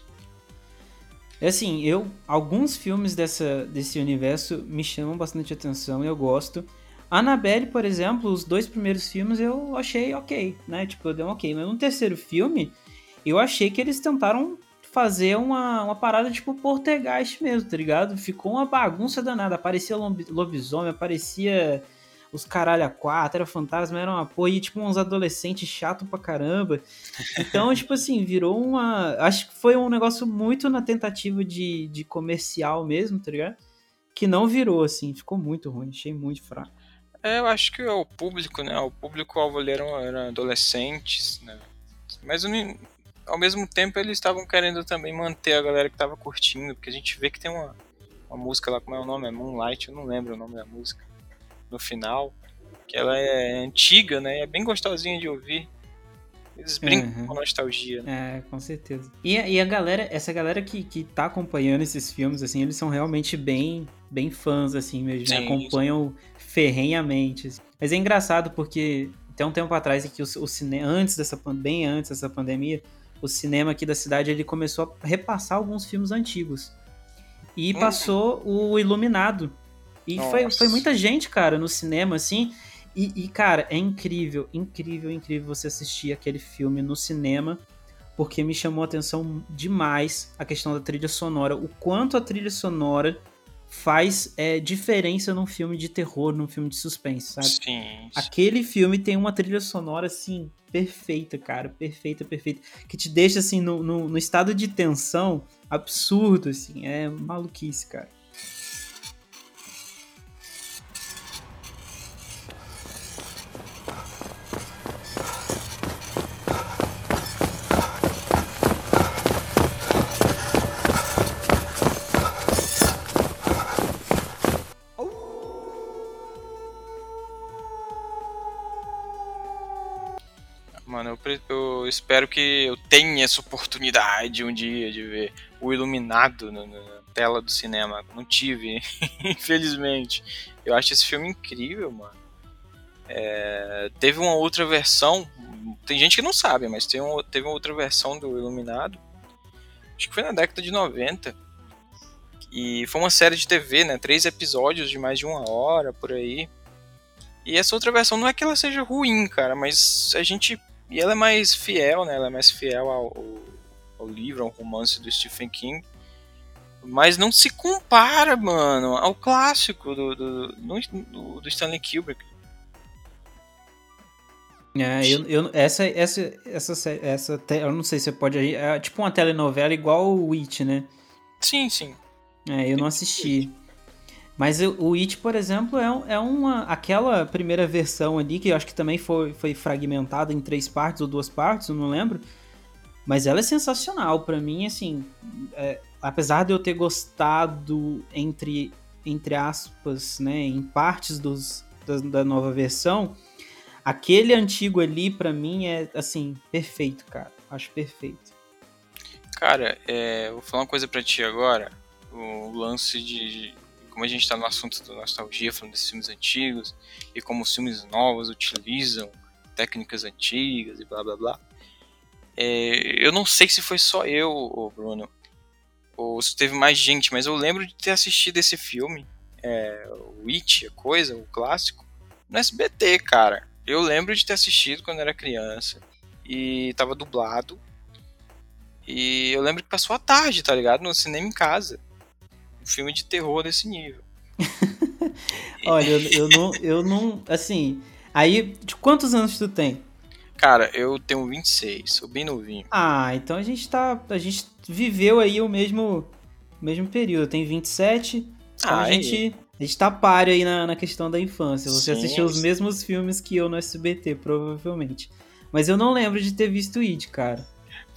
É Assim, eu alguns filmes dessa, desse universo me chamam bastante atenção e eu gosto. Annabelle, por exemplo, os dois primeiros filmes eu achei ok, né? Tipo, eu dei um ok. Mas no terceiro filme, eu achei que eles tentaram fazer uma, uma parada tipo Poltergeist mesmo, tá ligado? Ficou uma bagunça danada. Aparecia lobisomem, aparecia os caralho a quatro, era fantasma, era uma porra, e tipo uns adolescentes chato pra caramba. Então, tipo assim, virou uma. Acho que foi um negócio muito na tentativa de, de comercial mesmo, tá ligado? Que não virou, assim, ficou muito ruim, achei muito fraco. É, eu acho que o público, né, o público-alvo ali eram, eram adolescentes, né, mas ao mesmo tempo eles estavam querendo também manter a galera que tava curtindo, porque a gente vê que tem uma, uma música lá, como é o nome? É Moonlight, eu não lembro o nome da música, no final, que ela é antiga, né? É bem gostosinha de ouvir. Eles brincam Uhum. com nostalgia. Né? É, com certeza. E, a- e a galera, essa galera que, que tá acompanhando esses filmes, assim, eles são realmente bem, bem fãs, assim mesmo. né? Sim, Acompanham ferrenhamente. Mas é engraçado porque até um tempo atrás, que o, o cinema, antes dessa, bem antes dessa pandemia, o cinema aqui da cidade ele começou a repassar alguns filmes antigos. E Hum. passou o Iluminado. E foi, foi muita gente, cara, no cinema, assim. E, e, cara, é incrível, incrível, incrível você assistir aquele filme no cinema, porque me chamou a atenção demais a questão da trilha sonora. O quanto a trilha sonora faz é, diferença num filme de terror, num filme de suspense, sabe? Sim. Aquele filme tem uma trilha sonora, assim, perfeita, cara. Perfeita, perfeita. Que te deixa, assim, no, no, no estado de tensão absurdo, assim. É maluquice, cara. Espero que eu tenha essa oportunidade um dia de ver o Iluminado na, na tela do cinema. Não tive, infelizmente. Eu acho esse filme incrível, mano. É, teve uma outra versão, tem gente que não sabe, mas tem um- teve uma outra versão do Iluminado. Acho que foi na década de 90. E foi uma série de TV, né? Três episódios de mais de uma hora, por aí. E essa outra versão não é que ela seja ruim, cara, mas a gente. E ela é mais fiel, né? Ela é mais fiel ao, ao, livro, ao romance do Stephen King. Mas não se compara, mano, ao clássico do, do, do, do Stanley Kubrick. É, eu, eu- essa, essa, essa, essa, eu não sei se você pode, é tipo uma telenovela igual o It, né? Sim, sim. É, eu não assisti. Mas o It, por exemplo, é, é uma, aquela primeira versão ali, que eu acho que também foi, foi fragmentada em três partes ou duas partes, eu não lembro. Mas ela é sensacional, pra mim, assim, é, apesar de eu ter gostado, entre, entre aspas, né, em partes dos, da, da nova versão, aquele antigo ali, pra mim, é, assim, perfeito, cara. Acho perfeito. Cara, é, vou falar uma coisa pra ti agora. O lance de. Como a gente tá no assunto da nostalgia, falando desses filmes antigos, e como os filmes novos utilizam técnicas antigas e blá blá blá. É, eu não sei se foi só eu, Bruno, ou se teve mais gente, mas eu lembro de ter assistido esse filme, é, o It, a coisa, o clássico, no SBT, cara. Eu lembro de ter assistido quando era criança, e tava dublado, e eu lembro que passou a tarde, tá ligado? No cinema em casa. Filme de terror desse nível. Olha, eu, eu não, eu não, assim, aí, de quantos anos tu tem? Cara, eu tenho 26, sou bem novinho. Ah, então a gente tá. A gente viveu aí o mesmo, o mesmo período. Eu tenho 27. Então Ah, a gente. A gente tá páreo aí na, na questão da infância. Você Sim, assistiu os mesmos filmes que eu no SBT, provavelmente. Mas eu não lembro de ter visto It, cara.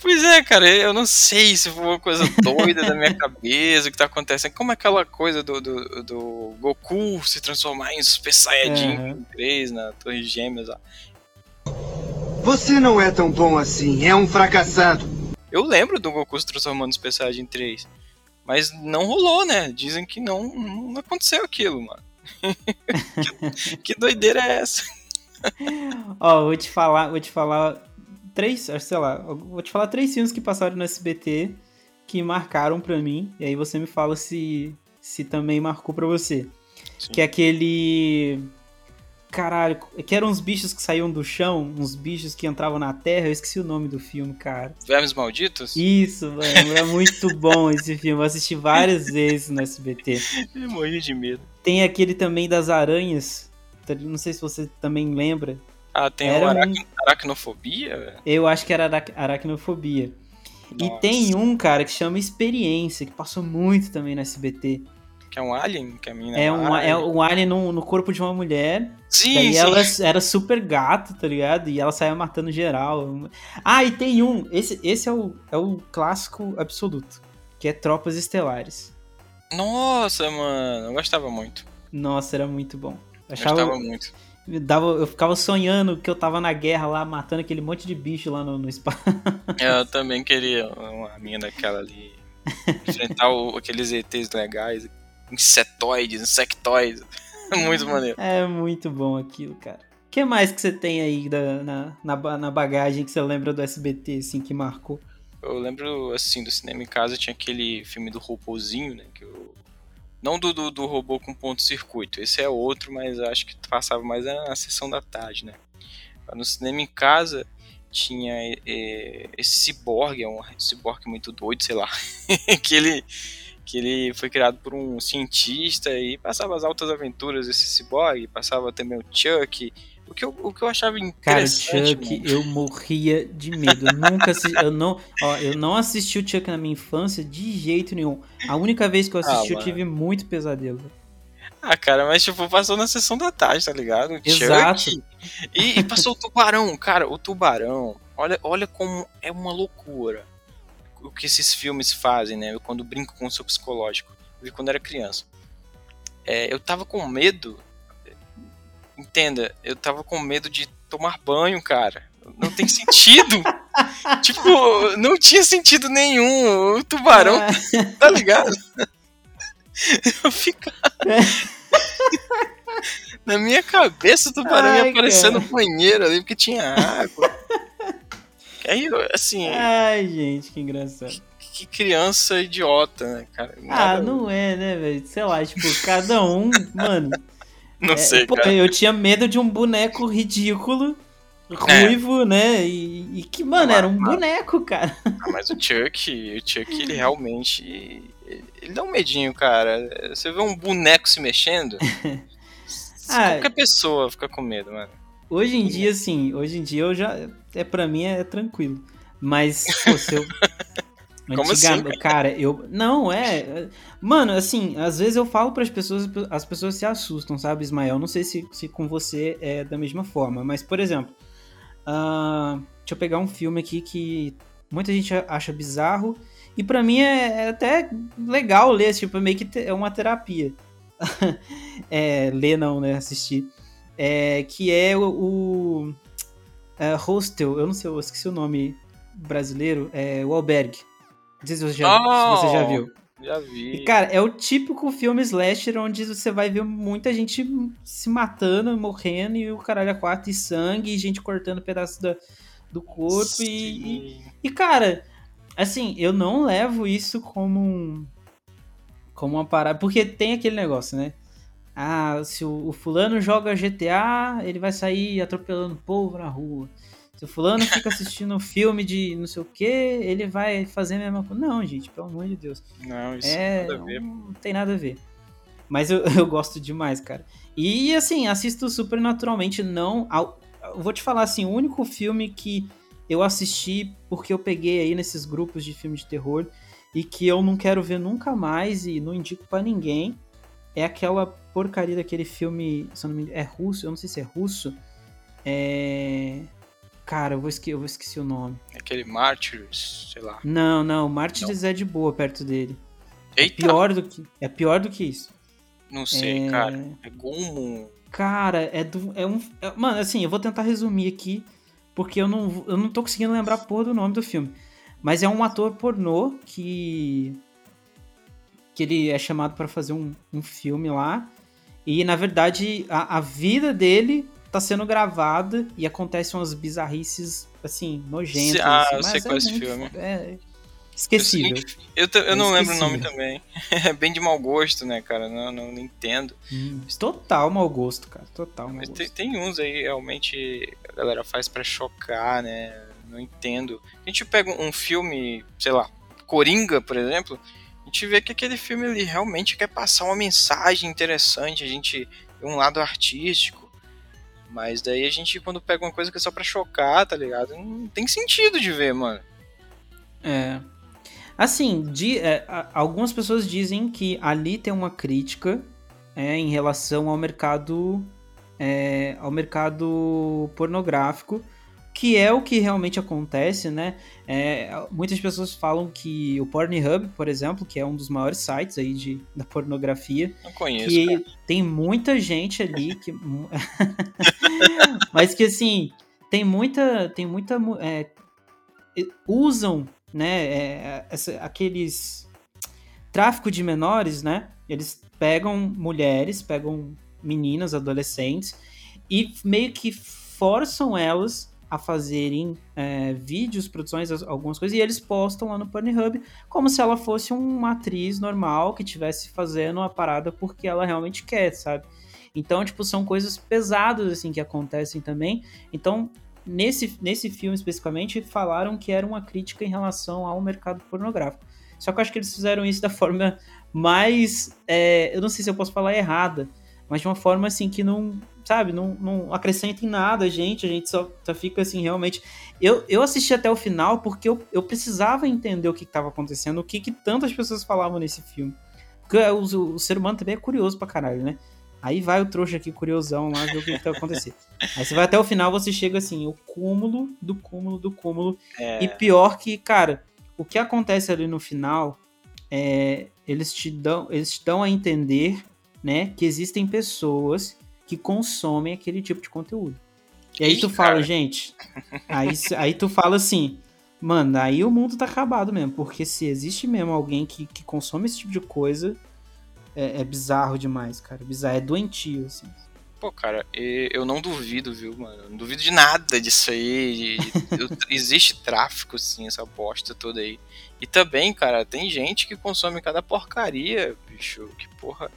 Pois é, cara, eu não sei se foi uma coisa doida da minha cabeça, o que tá acontecendo. Como aquela coisa do, do, do Goku se transformar em Super Saiyajin Aham. 3 na Torre Gêmeas lá. Você não é tão bom assim, é um fracassado. Eu lembro do Goku se transformando em Super Saiyajin 3. Mas não rolou, né? Dizem que não, não aconteceu aquilo, mano. que, que doideira é essa? Ó, vou te falar, vou te falar três, sei lá, vou te falar três filmes que passaram no SBT que marcaram pra mim. E aí você me fala se se também marcou pra você. Sim. Que é aquele caralho, que eram uns bichos que saíam do chão, uns bichos que entravam na terra. Eu esqueci o nome do filme, cara. Vermes Malditos? Isso, mano, é muito bom esse filme. Eu assisti várias vezes no SBT. Eu morri de medo. Tem aquele também das aranhas. Não sei se você também lembra. Ah, tem Era o um- aracn- aracnofobia, velho? Eu acho que era arac- aracnofobia. E Nossa. tem um, cara, que chama Experiência, que passou muito também no SBT. Que é um alien? Que a mina É um, alien. é um alien no, no corpo de uma mulher. Sim, Daí sim. ela era super gata, tá ligado? E ela saía matando geral. Ah, e tem um. Esse, esse é, o, é o clássico absoluto. Que é Tropas Estelares. Nossa, mano, eu gostava muito. Nossa, era muito bom. Eu Achava, Gostava muito. Me dava, eu ficava sonhando que eu tava na guerra lá, matando aquele monte de bicho lá no, no espaço. Eu também queria uma minha daquela ali. Enfrentar o, aqueles ETs legais, insetoides, insectoides. Muito maneiro. É muito bom aquilo, cara. O que mais que você tem aí da, na, na, na bagagem que você lembra do SBT, assim, que marcou? Eu lembro, assim, do cinema em casa tinha aquele filme do robôzinho, né? Que eu... Não do, do, do robô com ponto-circuito, esse é outro, mas acho que passava mais na sessão da tarde, né? No cinema em casa tinha é, esse ciborgue, é um ciborgue muito doido, sei lá, que ele que ele foi criado por um cientista e passava as altas aventuras desse ciborgue, passava também o Chuck, o que eu, o que eu achava interessante. Cara, Chuck, mano. eu morria de medo. Eu nunca assisti, eu não, ó, eu não assisti o Chuck na minha infância de jeito nenhum. A única vez que eu assisti, ah, eu tive muito pesadelo. Ah, cara, mas tipo, passou na sessão da tarde, tá ligado? Exato. Chuck, e, e passou o tubarão, cara, o tubarão. Olha, olha como é uma loucura o que esses filmes fazem, né? Eu, quando brinco com o seu psicológico. Eu vi quando era criança. É, eu tava com medo. Entenda, eu tava com medo de tomar banho, cara. Não tem sentido. tipo, não tinha sentido nenhum. O tubarão, ah. tá ligado? eu ficava. Na minha cabeça, o tubarão Ai, ia aparecer no banheiro ali porque tinha água. Aí, assim. Ai, gente, que engraçado. Que, criança idiota, né, cara? Ah, Nada... Ah, não é, né, velho? Sei lá, tipo, cada um, mano. Não é, sei, pô, cara. Eu tinha medo de um boneco ridículo, ruivo, é. né? E, e, que, mano, ah, era um boneco, cara. Ah, mas o Chuck, o Chuck, ele realmente. Ele dá um medinho, cara. Você vê um boneco se mexendo. ah, qualquer pessoa fica com medo, mano. Hoje em dia, sim, hoje em dia eu já. É, pra mim é tranquilo. Mas, pô, se eu. Como assim, cara? cara, eu. Não, é. Mano, assim, às vezes eu falo para as pessoas, as pessoas se assustam, sabe, Ismael? Não sei se, se com você é da mesma forma, mas, por exemplo, uh, deixa eu pegar um filme aqui que muita gente acha bizarro, e para mim é, é, até legal ler, tipo, meio que é uma terapia. é, ler não, né? Assistir é, que é o, o é, Hostel, eu não sei, eu esqueci o nome brasileiro, é o Albergue. Não sei se você já, oh, se você já viu. Já vi. E, cara, é o típico filme slasher onde você vai ver muita gente se matando, morrendo, e o caralho a quatro, e sangue, e gente cortando pedaços da, do corpo. E, e, e, cara, assim, eu não levo isso como um. Como uma parada. Porque tem aquele negócio, né? Ah, se o, o, fulano joga GTA, ele vai sair atropelando povo na rua. Se o fulano fica assistindo filme de não sei o que, ele vai fazer a mesma coisa. Não, gente, pelo amor de Deus. Não, isso é, ver. Não, tem nada a ver. Mas eu, eu gosto demais, cara. E assim, assisto super naturalmente, não. Eu vou te falar assim, o único filme que eu assisti porque eu peguei aí nesses grupos de filme de terror e que eu não quero ver nunca mais e não indico para ninguém é aquela porcaria daquele filme, se não me engano, é russo, eu não sei se é russo. É. Cara, eu vou, esque... eu vou esquecer o nome. Aquele Martyrs, sei lá. Não, não, Martyrs é de boa perto dele. É Eita. É pior do que, é pior do que isso. Não sei, é... cara. É Gumo. Cara, é do. É um, é... Mano, assim, eu vou tentar resumir aqui, porque eu não, eu não tô conseguindo lembrar porra do nome do filme. Mas é um ator pornô que que ele é chamado para fazer um, um filme lá. E na verdade a, a, vida dele tá sendo gravada e acontecem umas bizarrices assim, nojentas. Ah, assim, eu sei qual é esse filme. É esquecível. Eu, eu, eu não lembro o nome também. É bem de mau gosto, né, cara? Não, não, não entendo. Hum, total mau gosto, cara. Total mau Mas gosto. Tem, tem uns aí realmente a galera faz para chocar, né? Não entendo. A gente pega um filme, sei lá, Coringa, por exemplo a gente vê que aquele filme ele realmente quer passar uma mensagem interessante, a gente um lado artístico. Mas daí a gente, quando pega uma coisa que é só pra chocar, tá ligado? Não tem sentido de ver, mano. É. Assim, de, é, algumas pessoas dizem que ali tem uma crítica é, em relação ao mercado. É, ao mercado pornográfico. Que é o que realmente acontece, né? É, muitas pessoas falam que o Pornhub, por exemplo, que é um dos maiores sites aí de, da pornografia, Não conheço, que cara. tem muita gente ali que, mas que assim tem muita, tem muita mu- é, usam, né? é, essa- aqueles tráfico de menores, né? Eles pegam mulheres, pegam meninas, adolescentes e meio que forçam elas a fazerem é, vídeos, produções, as- algumas coisas, e eles postam lá no Pornhub como se ela fosse uma atriz normal que estivesse fazendo uma parada porque ela realmente quer, sabe? Então, tipo, são coisas pesadas, assim, que acontecem também. Então, nesse, nesse filme especificamente, falaram que era uma crítica em relação ao mercado pornográfico. Só que eu acho que eles fizeram isso da forma mais. é, eu não sei se eu posso falar errada, mas de uma forma assim que não. Sabe, não, não acrescenta em nada a gente, a gente só, só fica assim, realmente. Eu, eu assisti até o final porque eu, eu precisava entender o que estava acontecendo, o que, que tantas pessoas falavam nesse filme. Porque o, o ser humano também é curioso pra caralho, né? Aí vai o trouxa aqui, curiosão, lá ver o que, que vai acontecer. Aí você vai até o final, você chega assim, o cúmulo do cúmulo do cúmulo. É. E pior que, cara, o que acontece ali no final é. Eles te dão, eles te dão a entender, né, que existem pessoas que consomem aquele tipo de conteúdo. E aí tu fala, cara. gente. Aí, aí tu fala assim, mano, aí o mundo tá acabado mesmo. Porque se existe mesmo alguém que, que consome esse tipo de coisa, é, é bizarro demais, cara. É bizarro, é doentio, assim. Pô, cara, eu não duvido, viu, mano? Eu Não duvido de nada disso aí. existe tráfico, sim, essa bosta toda aí. E também, cara, tem gente que consome cada porcaria, bicho. Que porra.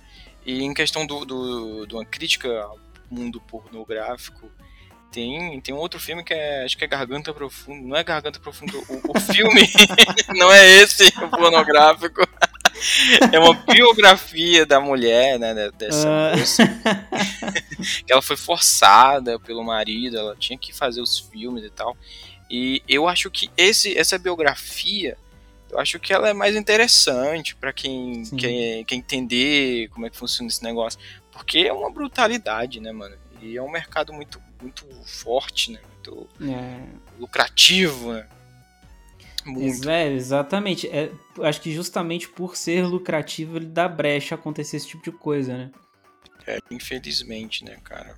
E em questão do, do, de uma crítica ao mundo pornográfico, tem, tem um outro filme que é. Acho que é Garganta Profunda. Não é Garganta Profunda. O, o filme não é esse, o pornográfico. É uma biografia da mulher, né? de- Dessa moça que ela foi forçada pelo marido, ela tinha que fazer os filmes e tal. E eu acho que esse, essa biografia, eu acho que ela é mais interessante pra quem Sim. quer, quer entender como é que funciona esse negócio. Porque é uma brutalidade, né, mano? E é um mercado muito, muito forte, né? Muito É, lucrativo, né? Muito. É, exatamente. É, acho que justamente por ser lucrativo, ele dá brecha a acontecer esse tipo de coisa, né? É, infelizmente, né, cara?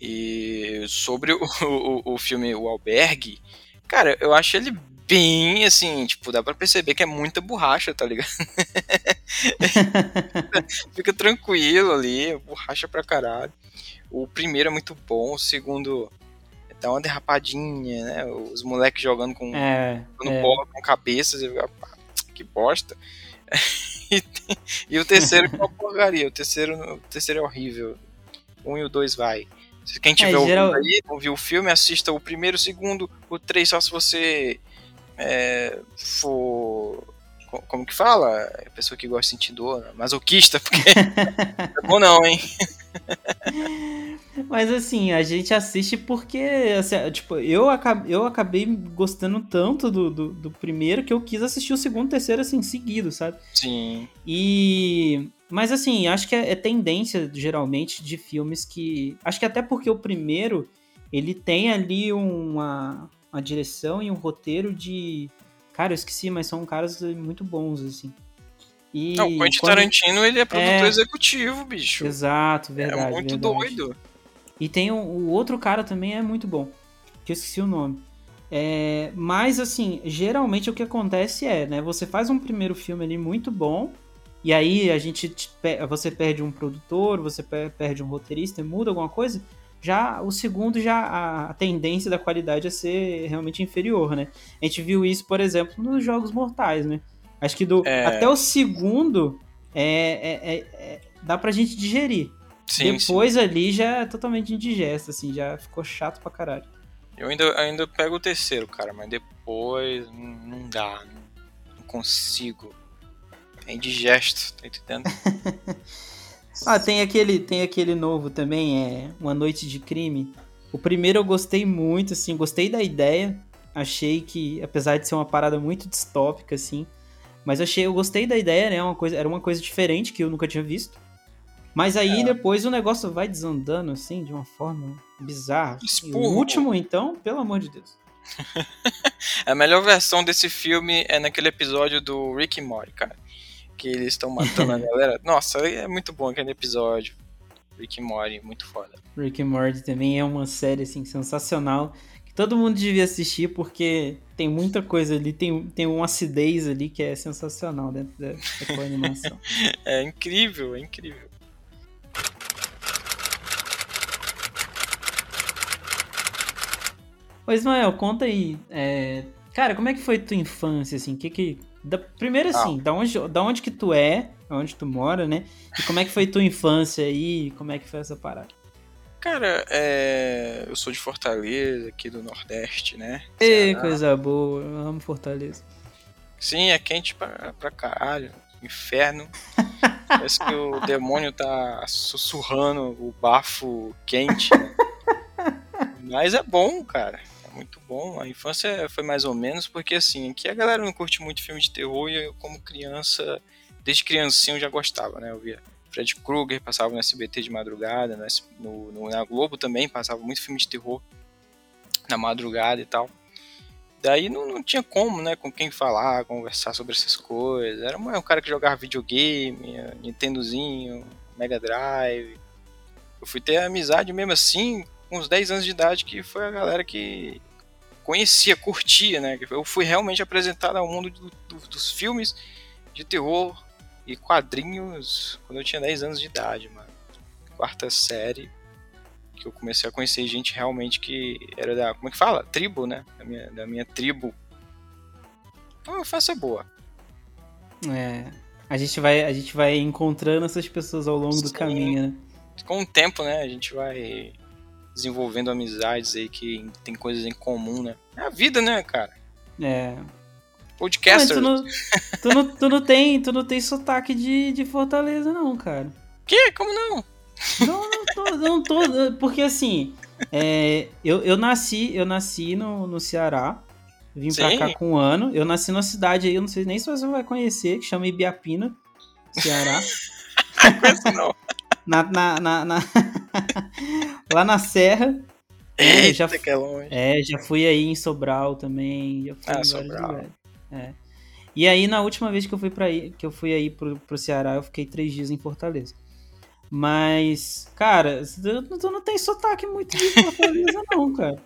E sobre o, o, o filme O Albergue, cara, eu acho ele bem assim, tipo, dá pra perceber que é muita borracha, tá ligado? Fica tranquilo ali, borracha pra caralho. O primeiro é muito bom, o segundo dá uma derrapadinha, né? Os moleques jogando com, É, jogando é. bola com cabeças, e, opa, que bosta. e, tem- e o terceiro é uma porcaria, o terceiro, o terceiro é horrível. Um e o dois vai. Se quem tiver É, ouvindo geral- aí, não viu o filme, assista o primeiro, o segundo, o três, só se você é, for. co- Como que fala? É pessoa que gosta de sentir dor, masoquista, porque é bom não, hein? Mas assim, a gente assiste porque, assim, tipo, eu, aca- eu acabei gostando tanto do, do, do primeiro que eu quis assistir o segundo e terceiro, assim, seguido, sabe? Sim. E. Mas assim, acho que é, é tendência, geralmente, de filmes que. Acho que até porque o primeiro ele tem ali uma, uma direção e um roteiro de. Cara, eu esqueci, mas são caras muito bons, assim. E Não, o Quentin quando- Tarantino, ele é produtor É. executivo, bicho. Exato, verdade. é muito verdade. doido. E tem o, o outro cara também é muito bom, que eu esqueci o nome. É, mas assim, geralmente o que acontece é, né? Você faz um primeiro filme ali muito bom, e aí a gente te você perde um produtor, você pe- perde um roteirista muda alguma coisa. Já o segundo, já a, tendência da qualidade é ser realmente inferior, né? A gente viu isso, por exemplo, nos Jogos Mortais, né? Acho que do, É. até o segundo é, é- é- é- dá pra gente digerir. Sim, Depois ali já é totalmente indigesto, assim, já ficou chato pra caralho. Eu ainda, ainda pego o terceiro, cara, mas depois não, não dá. Não, não consigo. É indigesto, tá entendendo? Ah, tem aquele, tem aquele novo também, é Uma Noite de Crime. O primeiro eu gostei muito, assim, gostei da ideia. Achei que, apesar de ser uma parada muito distópica, assim, mas achei, eu gostei da ideia, né? Uma coisa, era uma coisa diferente que eu nunca tinha visto. Mas aí depois o negócio vai desandando assim, de uma forma bizarra. E o último, então, pelo amor de Deus. A melhor versão desse filme é naquele episódio do Rick e Morty, cara. Que eles estão matando a galera. Nossa, é muito bom aquele episódio. Rick e Morty, muito foda. Rick and Morty também é uma série assim sensacional que todo mundo devia assistir porque tem muita coisa ali, tem, tem uma acidez ali que é sensacional dentro da, da animação. É incrível, é incrível. Ô Ismael, conta aí, é, cara, como é que foi tua infância assim? Que que da, primeiro assim, da onde, da onde que tu é, onde tu mora, né? E como é que foi tua infância aí? Como é que foi essa parada? Cara, é... eu sou de Fortaleza, aqui do Nordeste, né? Ei, Ceará. coisa boa, eu amo Fortaleza. Sim, é quente pra, pra caralho. Inferno. Parece que o demônio tá sussurrando o bafo quente. né? Mas é bom, cara. Muito bom. A infância foi mais ou menos, porque assim, aqui a galera não curte muito filme de terror e eu, como criança, desde criancinha eu já gostava, né? Eu via Fred Krueger, passava no SBT de madrugada, no, no- na Globo também passava muito filme de terror na madrugada e tal. Daí não, não tinha como, né, com quem falar, conversar sobre essas coisas. Era um, cara que jogava videogame, Nintendozinho, Mega Drive. Eu fui ter amizade mesmo assim, com uns 10 anos de idade, que foi a galera que conhecia, curtia, né? Eu fui realmente apresentado ao mundo do- do- dos filmes de terror e quadrinhos quando eu tinha 10 anos de idade, mano. Quarta série, que eu comecei a conhecer gente realmente que era da. Como é que fala? Tribo, né? Da minha, da minha tribo. Então a infância é boa. É, a gente vai, a gente vai encontrando essas pessoas ao longo do Sim. caminho, né? Com o tempo, né? A gente vai desenvolvendo amizades aí que tem coisas em comum, né? É a vida, né, cara? É. Podcaster. tu não, tu, não, tu não tem, tu não tem sotaque de, de Fortaleza, não, cara. Que? Como não? Não, não tô, não tô. Porque assim, é, eu, eu nasci, eu nasci no, no Ceará. Vim pra Sim. cá com um ano. Eu nasci numa cidade aí, eu não sei nem se você vai conhecer, que chama Ibiapina, Ceará. Não conheço, não. na, na, na, na- lá na Serra. É, Eita, já, que é longe. é, já fui aí em Sobral também. Já fui Ah, em Sobral. É. E aí, na última vez que eu fui para aí, que eu fui aí pro, pro Ceará, eu fiquei três dias em Fortaleza. Mas, cara, tu, não tem sotaque muito de Fortaleza, não, cara.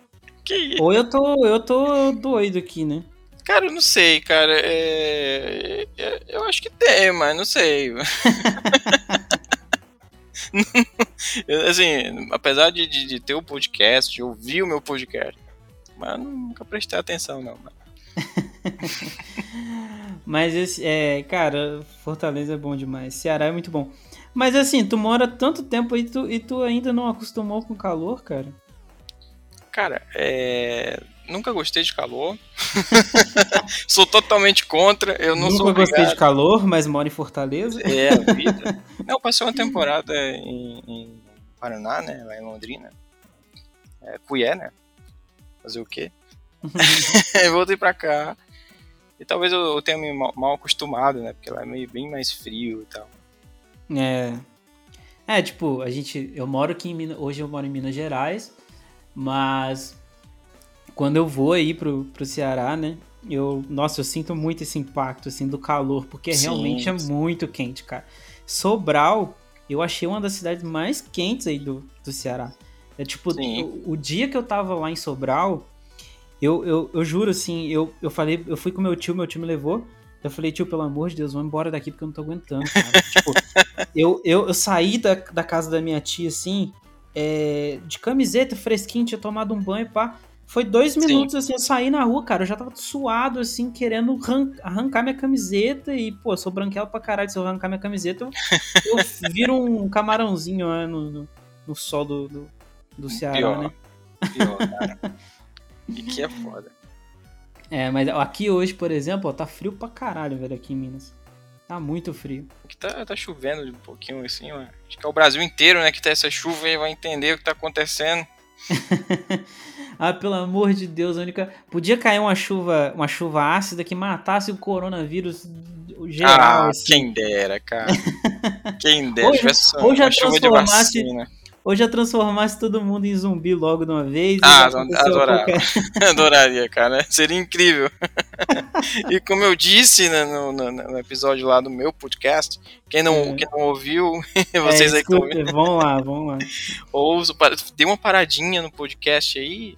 Que? Ou eu tô, eu tô doido aqui, né? Cara, eu não sei, cara. É... é- Eu acho que tem, mas não sei. Assim, apesar de, de, de ter o podcast, de ouvir o meu podcast, mas nunca prestei atenção, não. Mas, esse, é, cara, Fortaleza é bom demais. Ceará é muito bom. Mas assim, tu mora tanto tempo aí tu, e tu ainda não acostumou com calor, cara? Cara, é... nunca gostei de calor. sou totalmente contra. Eu não Nunca sou gostei obrigado. de calor, mas moro em Fortaleza. É, a vida. Não, eu passei uma temporada em, em Paraná, né? Lá em Londrina. É, Cuié, né? Fazer o quê? Voltei pra cá. E talvez eu, eu tenha me mal, mal acostumado, né? Porque lá é meio bem mais frio e tal. É. É, tipo, a gente. Eu moro aqui em Minas. Hoje eu moro em Minas Gerais. Mas quando eu vou aí pro, pro Ceará, né? Eu. Nossa, eu sinto muito esse impacto, assim, do calor, porque Sim, realmente é sim. muito quente, cara. Sobral, eu achei uma das cidades mais quentes aí do, do Ceará. É tipo, o, o dia que eu tava lá em Sobral, eu, eu, eu juro, assim, eu, eu falei, eu fui com meu tio, meu tio me levou. Eu falei, tio, pelo amor de Deus, vamos embora daqui porque eu não tô aguentando, cara. tipo, eu, eu, eu saí da, da casa da minha tia, assim, é, de camiseta, fresquinho, tinha tomado um banho, pá. Foi dois Sim. minutos, assim, eu saí na rua, cara, eu já tava suado, assim, querendo arran- arrancar minha camiseta e, pô, eu sou branquelo pra caralho, se eu arrancar minha camiseta, eu, eu viro um camarãozinho né, no, no, no sol do, do, do Ceará, Pior. né? Pior, cara. e que é foda. É, mas aqui hoje, por exemplo, ó, tá frio pra caralho, velho, aqui em Minas. Tá muito frio. Aqui tá, tá chovendo um pouquinho assim, ó. Acho que é o Brasil inteiro, né? Que tá essa chuva aí, vai entender o que tá acontecendo. ah, pelo amor de Deus, a única. Podia cair uma chuva, uma chuva ácida que matasse o coronavírus geral. ah, assim. quem dera, cara. Quem dera, Hoje- tivesse hoje já uma chuva de transformasse- vacina. Ou já transformasse todo mundo em zumbi logo de uma vez. Ah, adorava. qualquer- Adoraria, cara. Seria incrível. e como eu disse né, no, no- no episódio lá do meu podcast, quem não, É. quem não ouviu, vocês É, aí que estão ouvindo, Vamos lá, vamos lá. para- dê uma paradinha no podcast aí.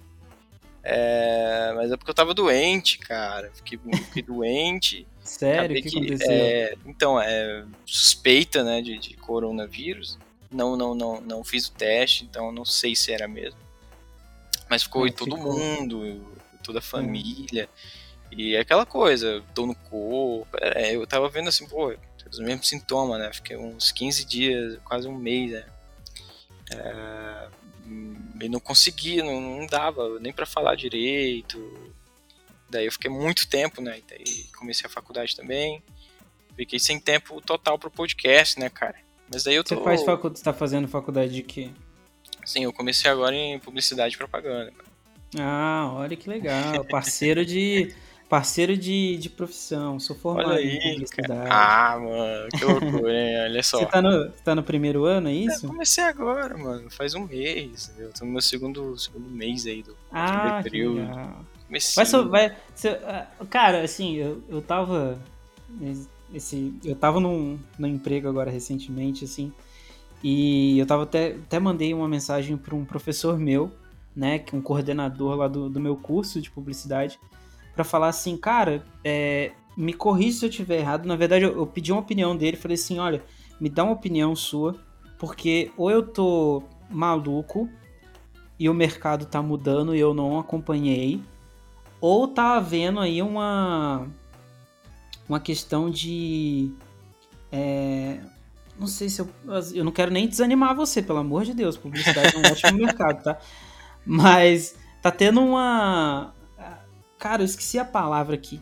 É, mas é porque eu tava doente, cara. Fiquei, fiquei doente. Sério, o que, que, aconteceu? é, então, é suspeita, né, de, de coronavírus. Não, não, não, não fiz o teste, então não sei se era mesmo. Mas ficou É, em todo ficou. mundo, toda a família. E é aquela coisa, dor no corpo. é, eu tava vendo assim, pô, os mesmos sintomas, né? Fiquei uns 15 dias, quase um mês, né? É, e não conseguia, não, não dava nem pra falar direito. Daí eu fiquei muito tempo, né? Daí comecei a faculdade também. Fiquei sem tempo total pro podcast, né, cara? Mas daí eu tô. Você faz facu... você tá fazendo faculdade de quê? Sim, eu comecei agora em publicidade e propaganda. Ah, olha que legal. Parceiro de. Parceiro de, de profissão. Sou formado Olha em aí, publicidade. Ah, mano, que loucura, hein? Olha só. Você tá no, tá no primeiro ano, é isso? Eu comecei agora, mano. Faz um mês. Eu tô no meu segundo, segundo mês aí do Ah, período. Comecei. Vai, vai, ah, cara, assim, eu, eu tava. Esse, eu tava num, num emprego agora recentemente, assim, e eu tava até, até mandei uma mensagem para um professor meu, né, que é um coordenador lá do, do meu curso de publicidade, para falar assim, cara, é, me corrija se eu tiver errado. Na verdade, eu, eu pedi uma opinião dele, falei assim, olha, me dá uma opinião sua, porque ou eu tô maluco e o mercado tá mudando e eu não acompanhei, ou tá havendo aí uma uma questão de é, não sei se eu eu não quero nem desanimar você pelo amor de Deus publicidade é um ótimo mercado tá mas tá tendo uma cara eu esqueci a palavra aqui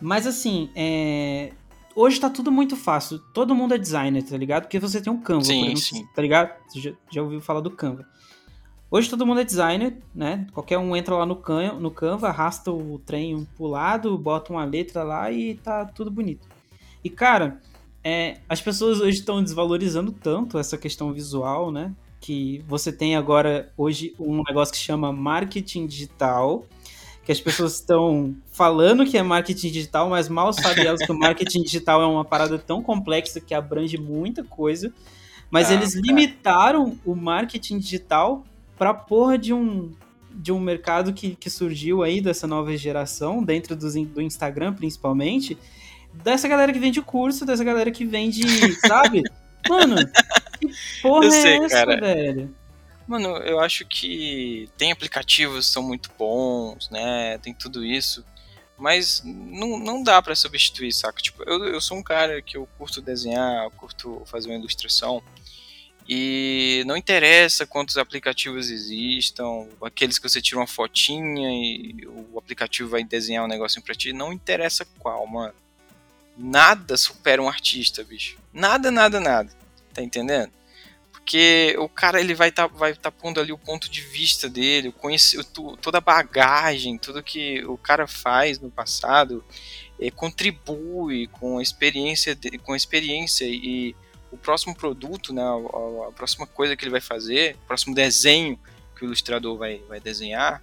mas assim é, hoje tá tudo muito fácil todo mundo é designer tá ligado porque você tem um Canva Sim, por exemplo, sim. tá ligado Você já, já ouviu falar do Canva Hoje todo mundo é designer, né? Qualquer um entra lá no, can no Canva, arrasta o trem pro lado, bota uma letra lá e tá tudo bonito. E cara, é, as pessoas hoje estão desvalorizando tanto essa questão visual, né? Que você tem agora hoje um negócio que chama marketing digital, que as pessoas estão falando que é marketing digital, mas mal sabem elas que o marketing digital é uma parada tão complexa que abrange muita coisa. Mas Ah, eles cara. limitaram o marketing digital pra porra de um, de um mercado que, que surgiu aí dessa nova geração, dentro in- do Instagram principalmente, dessa galera que vende curso, dessa galera que vende, sabe? Mano, que porra Eu é sei, essa, cara. velho? Mano, eu acho que tem aplicativos que são muito bons, né? Tem tudo isso. Mas não, não dá pra substituir, saca? Tipo, eu, eu sou um cara que eu curto desenhar, eu curto fazer uma ilustração. E não interessa quantos aplicativos existam, aqueles que você tira uma fotinha e o aplicativo vai desenhar um negocinho pra ti, não interessa qual, mano. Nada supera um artista, bicho. Nada, nada, nada. Tá entendendo? Porque o cara ele vai estar vai tá pondo ali o ponto de vista dele, o conhece, o tu- toda a bagagem, tudo que o cara faz no passado, eh, contribui com a experiência, de- com a experiência e o próximo produto, né, a, a- próxima coisa que ele vai fazer, o próximo desenho que o ilustrador vai, vai desenhar,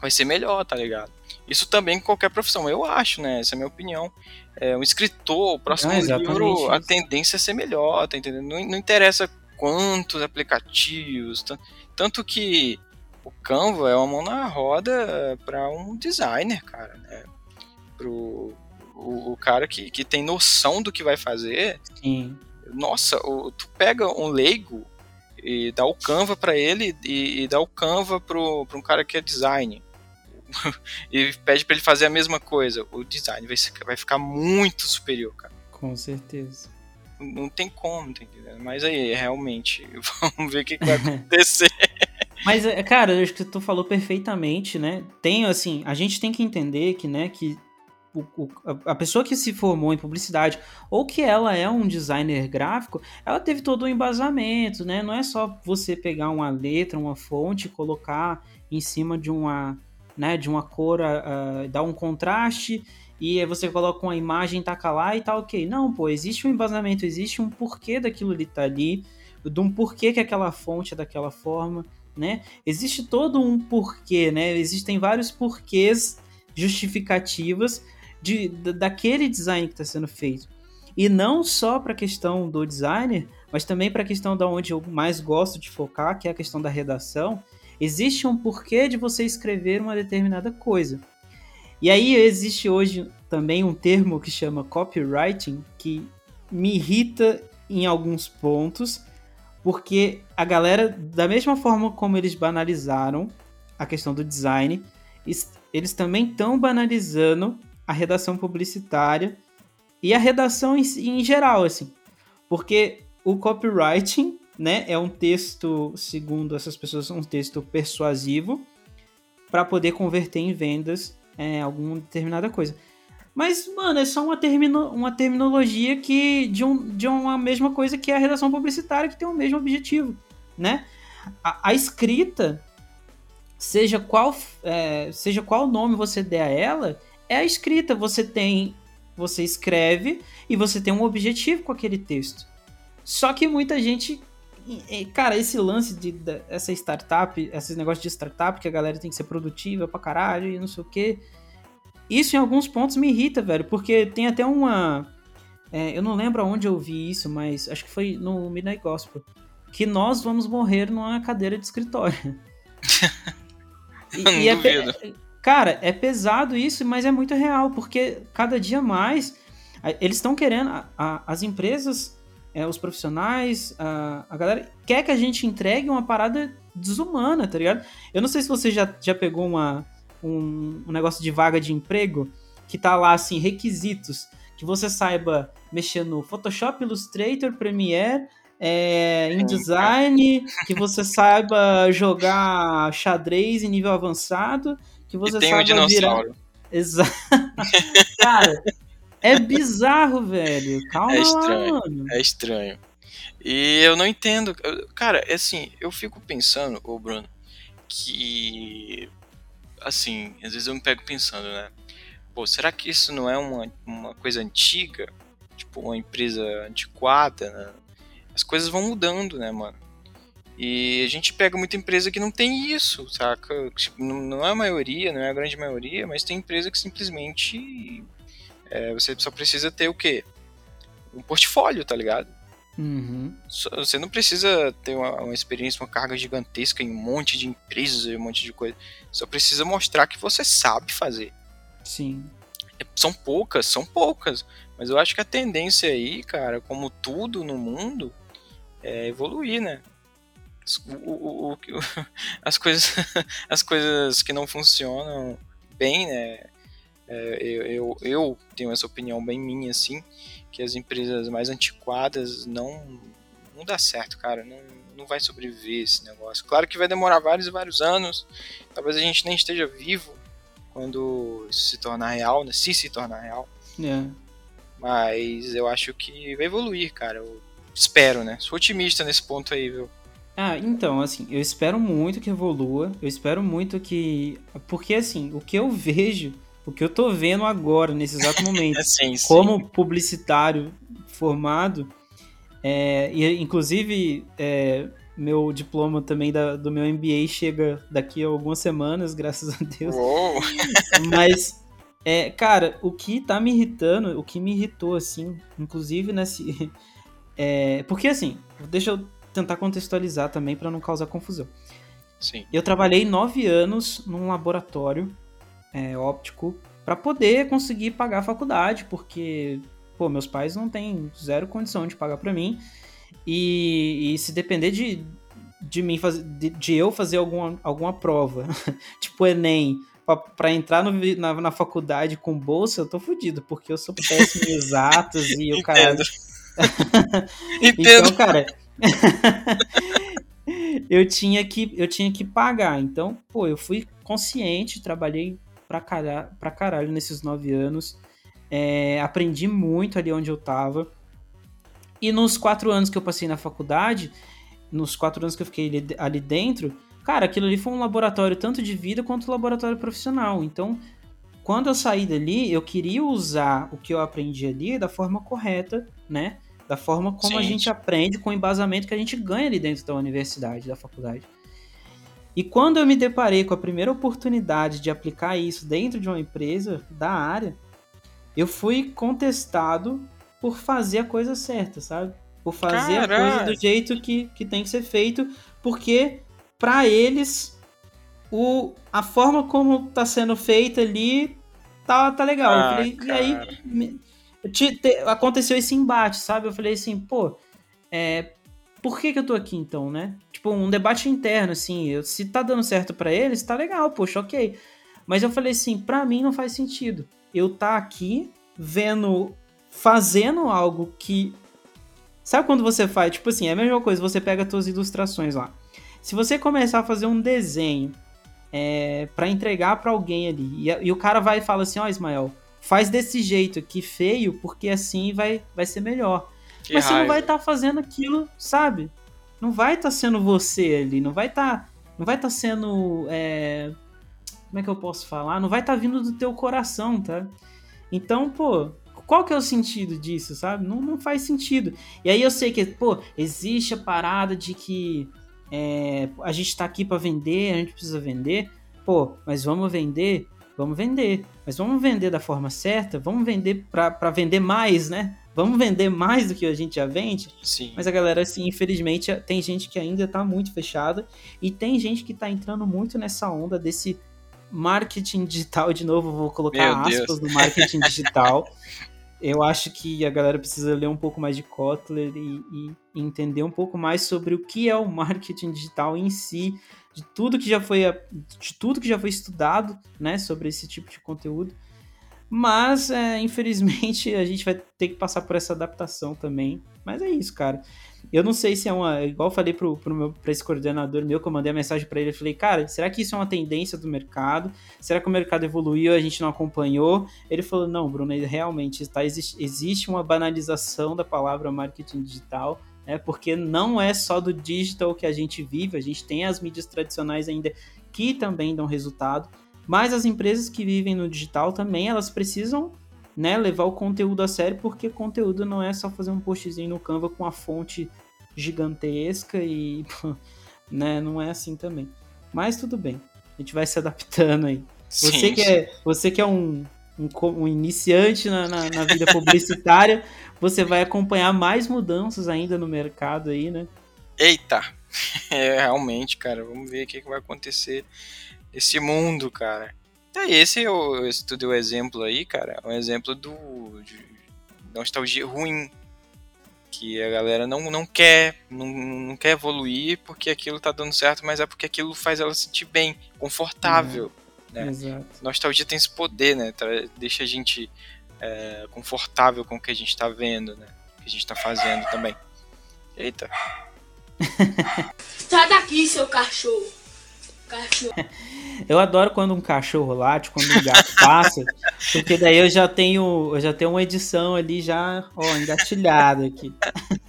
vai ser melhor, tá ligado? Isso também em qualquer profissão, eu acho, né? Essa é a minha opinião. É, um escritor, o próximo exatamente livro, a tendência é ser melhor, tá entendendo? Não, não interessa quantos aplicativos, tan- tanto que o Canva é uma mão na roda para um designer, cara, né? Pro o, o cara que, que tem noção do que vai fazer, Sim. nossa, o- tu pega um leigo e dá o Canva para ele e, e dá o Canva pro, pra um cara que é design. e pede para ele fazer a mesma coisa. O design vai, vai ficar muito superior, cara. Com certeza. Não tem como, entendendo? Mas aí, realmente, vamos ver o que, que vai acontecer. Mas, é, cara, eu acho que tu falou perfeitamente, né? Tem, assim, a gente tem que entender que, né, que o- o- a- pessoa que se formou em publicidade ou que ela é um designer gráfico, ela teve todo um embasamento, né? Não é só você pegar uma letra, uma fonte, colocar em cima de uma, né, de uma cor, ah, dar um contraste e você coloca uma imagem, taca lá e tá ok. Não, pô, existe um embasamento, existe um porquê daquilo ali tá ali, de um porquê que aquela fonte é daquela forma, né? Existe todo um porquê, né? Existem vários porquês justificativas de, daquele design que está sendo feito. E não só para a questão do designer, mas também para a questão da onde eu mais gosto de focar, que é a questão da redação. Existe um porquê de você escrever uma determinada coisa. E aí existe hoje também um termo que chama copywriting, que me irrita em alguns pontos, porque a galera, da mesma forma como eles banalizaram a questão do design, eles também estão banalizando a redação publicitária e a redação em, em geral, assim. Porque o copywriting, né, é um texto, segundo essas pessoas, um texto persuasivo para poder converter em vendas é, alguma determinada coisa. Mas, mano, é só uma, termino, uma terminologia que de, um, de uma mesma coisa que a redação publicitária, que tem o mesmo objetivo, né? A, a escrita, seja qual, é, seja qual nome você der a ela, é a escrita. Você tem. Você escreve e você tem um objetivo com aquele texto. Só que muita gente. Cara, esse lance de, de essa startup, esses negócios de startup, que a galera tem que ser produtiva pra caralho e não sei o que. Isso em alguns pontos me irrita, velho, porque tem até uma. É, eu não lembro aonde eu vi isso, mas acho que foi no Midnight Gospel. Que nós vamos morrer numa cadeira de escritório. e, e é, Cara, é pesado isso, mas é muito real, porque cada dia mais eles estão querendo, a, a, as empresas, é, os profissionais, a, a galera quer que a gente entregue uma parada desumana, tá ligado? Eu não sei se você já, já pegou uma, um, um negócio de vaga de emprego que tá lá assim, requisitos, que você saiba mexer no Photoshop, Illustrator, Premiere, é, InDesign, que você saiba jogar xadrez em nível avançado, que você e tem um dinossauro. Virar... Exato. Cara, é bizarro, velho. Calma é estranho, lá, mano. É estranho. E eu não entendo. Cara, é assim, eu fico pensando, ô Bruno, que. Assim, às vezes eu me pego pensando, né? Pô, será que isso não é uma, uma coisa antiga? Tipo, uma empresa antiquada, né? As coisas vão mudando, né, mano? E a gente pega muita empresa que não tem isso, saca? Tipo, não é a maioria, não é a grande maioria, mas tem empresa que simplesmente é, você só precisa ter o quê? Um portfólio, tá ligado? Uhum. Você não precisa ter uma, uma, experiência, uma carga gigantesca em um monte de empresas e um monte de coisa. Só precisa mostrar que você sabe fazer. Sim. É, são poucas, são poucas. Mas eu acho que a tendência aí, cara, como tudo no mundo, é evoluir, né? o, o, o, as, coisas, as coisas que não funcionam bem, né? É, eu, eu, eu, tenho essa opinião bem minha, assim, que as empresas mais antiquadas não, não dá certo, cara. Não, não vai sobreviver esse negócio. Claro que vai demorar vários e vários anos. Talvez a gente nem esteja vivo quando isso se tornar real, né? Se se tornar real. É. Mas eu acho que vai evoluir, cara. Eu espero, né? Sou otimista nesse ponto aí, viu? Ah, então, assim, eu espero muito que evolua, eu espero muito que. Porque, assim, o que eu vejo, o que eu tô vendo agora, nesse exato momento, sim, sim. como publicitário formado, é, e inclusive é, meu diploma também da, do meu MBA chega daqui a algumas semanas, graças a Deus. Uou. Mas, é, cara, o que tá me irritando, o que me irritou, assim, inclusive nesse. É, porque, assim, deixa eu tentar contextualizar também para não causar confusão. Sim. Eu trabalhei nove anos num laboratório é, óptico para poder conseguir pagar a faculdade, porque pô, meus pais não têm zero condição de pagar para mim. E, e, se depender de, de mim fazer, de, de, eu fazer alguma, alguma prova, tipo Enem, para entrar no, na, na, faculdade com bolsa, eu tô fudido, porque eu sou péssimo em exatos e o cara. Entendo. então, cara, eu tinha que eu tinha que pagar. Então, pô, eu fui consciente, trabalhei pra caralho, pra caralho nesses nove anos. É, aprendi muito ali onde eu tava. E nos quatro anos que eu passei na faculdade, nos quatro anos que eu fiquei ali, ali dentro, cara, aquilo ali foi um laboratório tanto de vida quanto um laboratório profissional. Então, quando eu saí dali, eu queria usar o que eu aprendi ali da forma correta, né? Da forma como a gente aprende, com o embasamento que a gente ganha ali dentro da universidade, da faculdade. E quando eu me deparei com a primeira oportunidade de aplicar isso dentro de uma empresa da área, eu fui contestado por fazer a coisa certa, sabe? Por fazer Caralho. a coisa do jeito que, que tem que ser feito, porque para eles o, a forma como tá sendo feita ali tá, tá legal. Ah, falei, e aí me, te, te, aconteceu esse embate, sabe? Eu falei assim, pô, é, por que, que eu tô aqui então, né? Tipo, um debate interno, assim, eu, se tá dando certo para eles, tá legal, poxa, ok. Mas eu falei assim, pra mim não faz sentido. Eu tá aqui vendo, fazendo algo que. Sabe quando você faz? Tipo assim, é a mesma coisa, você pega as suas ilustrações lá. Se você começar a fazer um desenho é, para entregar para alguém ali, e, e, o cara vai e fala assim: Ó, oh, Ismael, faz desse jeito aqui feio, porque assim vai, vai ser melhor. Que Mas raiva. você não vai estar tá fazendo aquilo, sabe? Não vai estar tá sendo você ali, não vai estar. Tá, não vai estar tá sendo. É, como é que eu posso falar? Não vai estar tá vindo do teu coração, tá? Então, pô, qual que é o sentido disso, sabe? Não, não faz sentido. E aí eu sei que, pô, existe a parada de que é, a gente tá aqui para vender, a gente precisa vender. Pô, mas vamos vender? Vamos vender. Mas vamos vender da forma certa? Vamos vender para vender mais, né? Vamos vender mais do que a gente já vende? Sim. Mas a galera, assim, infelizmente, tem gente que ainda tá muito fechada e tem gente que tá entrando muito nessa onda desse marketing digital, de novo, vou colocar Meu aspas Deus. do marketing digital. Eu acho que a galera precisa ler um pouco mais de Kotler e, e, entender um pouco mais sobre o que é o marketing digital em si, de tudo que já foi de tudo que já foi estudado, né, sobre esse tipo de conteúdo. Mas, é, infelizmente, a gente vai ter que passar por essa adaptação também. Mas é isso, cara. Eu não sei se é uma. Igual eu falei pro, pro meu, pra esse coordenador meu, que eu mandei a mensagem para ele, eu falei, cara, será que isso é uma tendência do mercado? Será que o mercado evoluiu a gente não acompanhou? Ele falou, não, Bruno, realmente tá, existe, existe uma banalização da palavra marketing digital. É, porque não é só do digital que a gente vive, a gente tem as mídias tradicionais ainda que também dão resultado, mas as empresas que vivem no digital também elas precisam né, levar o conteúdo a sério, porque conteúdo não é só fazer um postzinho no Canva com a fonte gigantesca e, né, não é assim também. Mas tudo bem, a gente vai se adaptando aí. Sim, você que é, você que é um, um, um iniciante na, na, na vida publicitária, você vai acompanhar mais mudanças ainda no mercado aí, né? Eita! É, realmente, cara, vamos ver o que, que vai acontecer nesse mundo, cara. É, esse eu estudei o exemplo aí, cara, é um exemplo do de nostalgia ruim que a galera não, não quer não, não quer evoluir porque aquilo tá dando certo, mas é porque aquilo faz ela se sentir bem, confortável, uhum. né? Exato. Nostalgia tem esse poder, né? Deixa a gente é, confortável com o que a gente tá vendo, né? O que a gente tá fazendo também. Eita. Sai daqui, seu cachorro. Cachorro. Eu adoro quando um cachorro late, quando um gato passa, porque daí eu já tenho, eu já tenho uma edição ali já, ó, engatilhada aqui.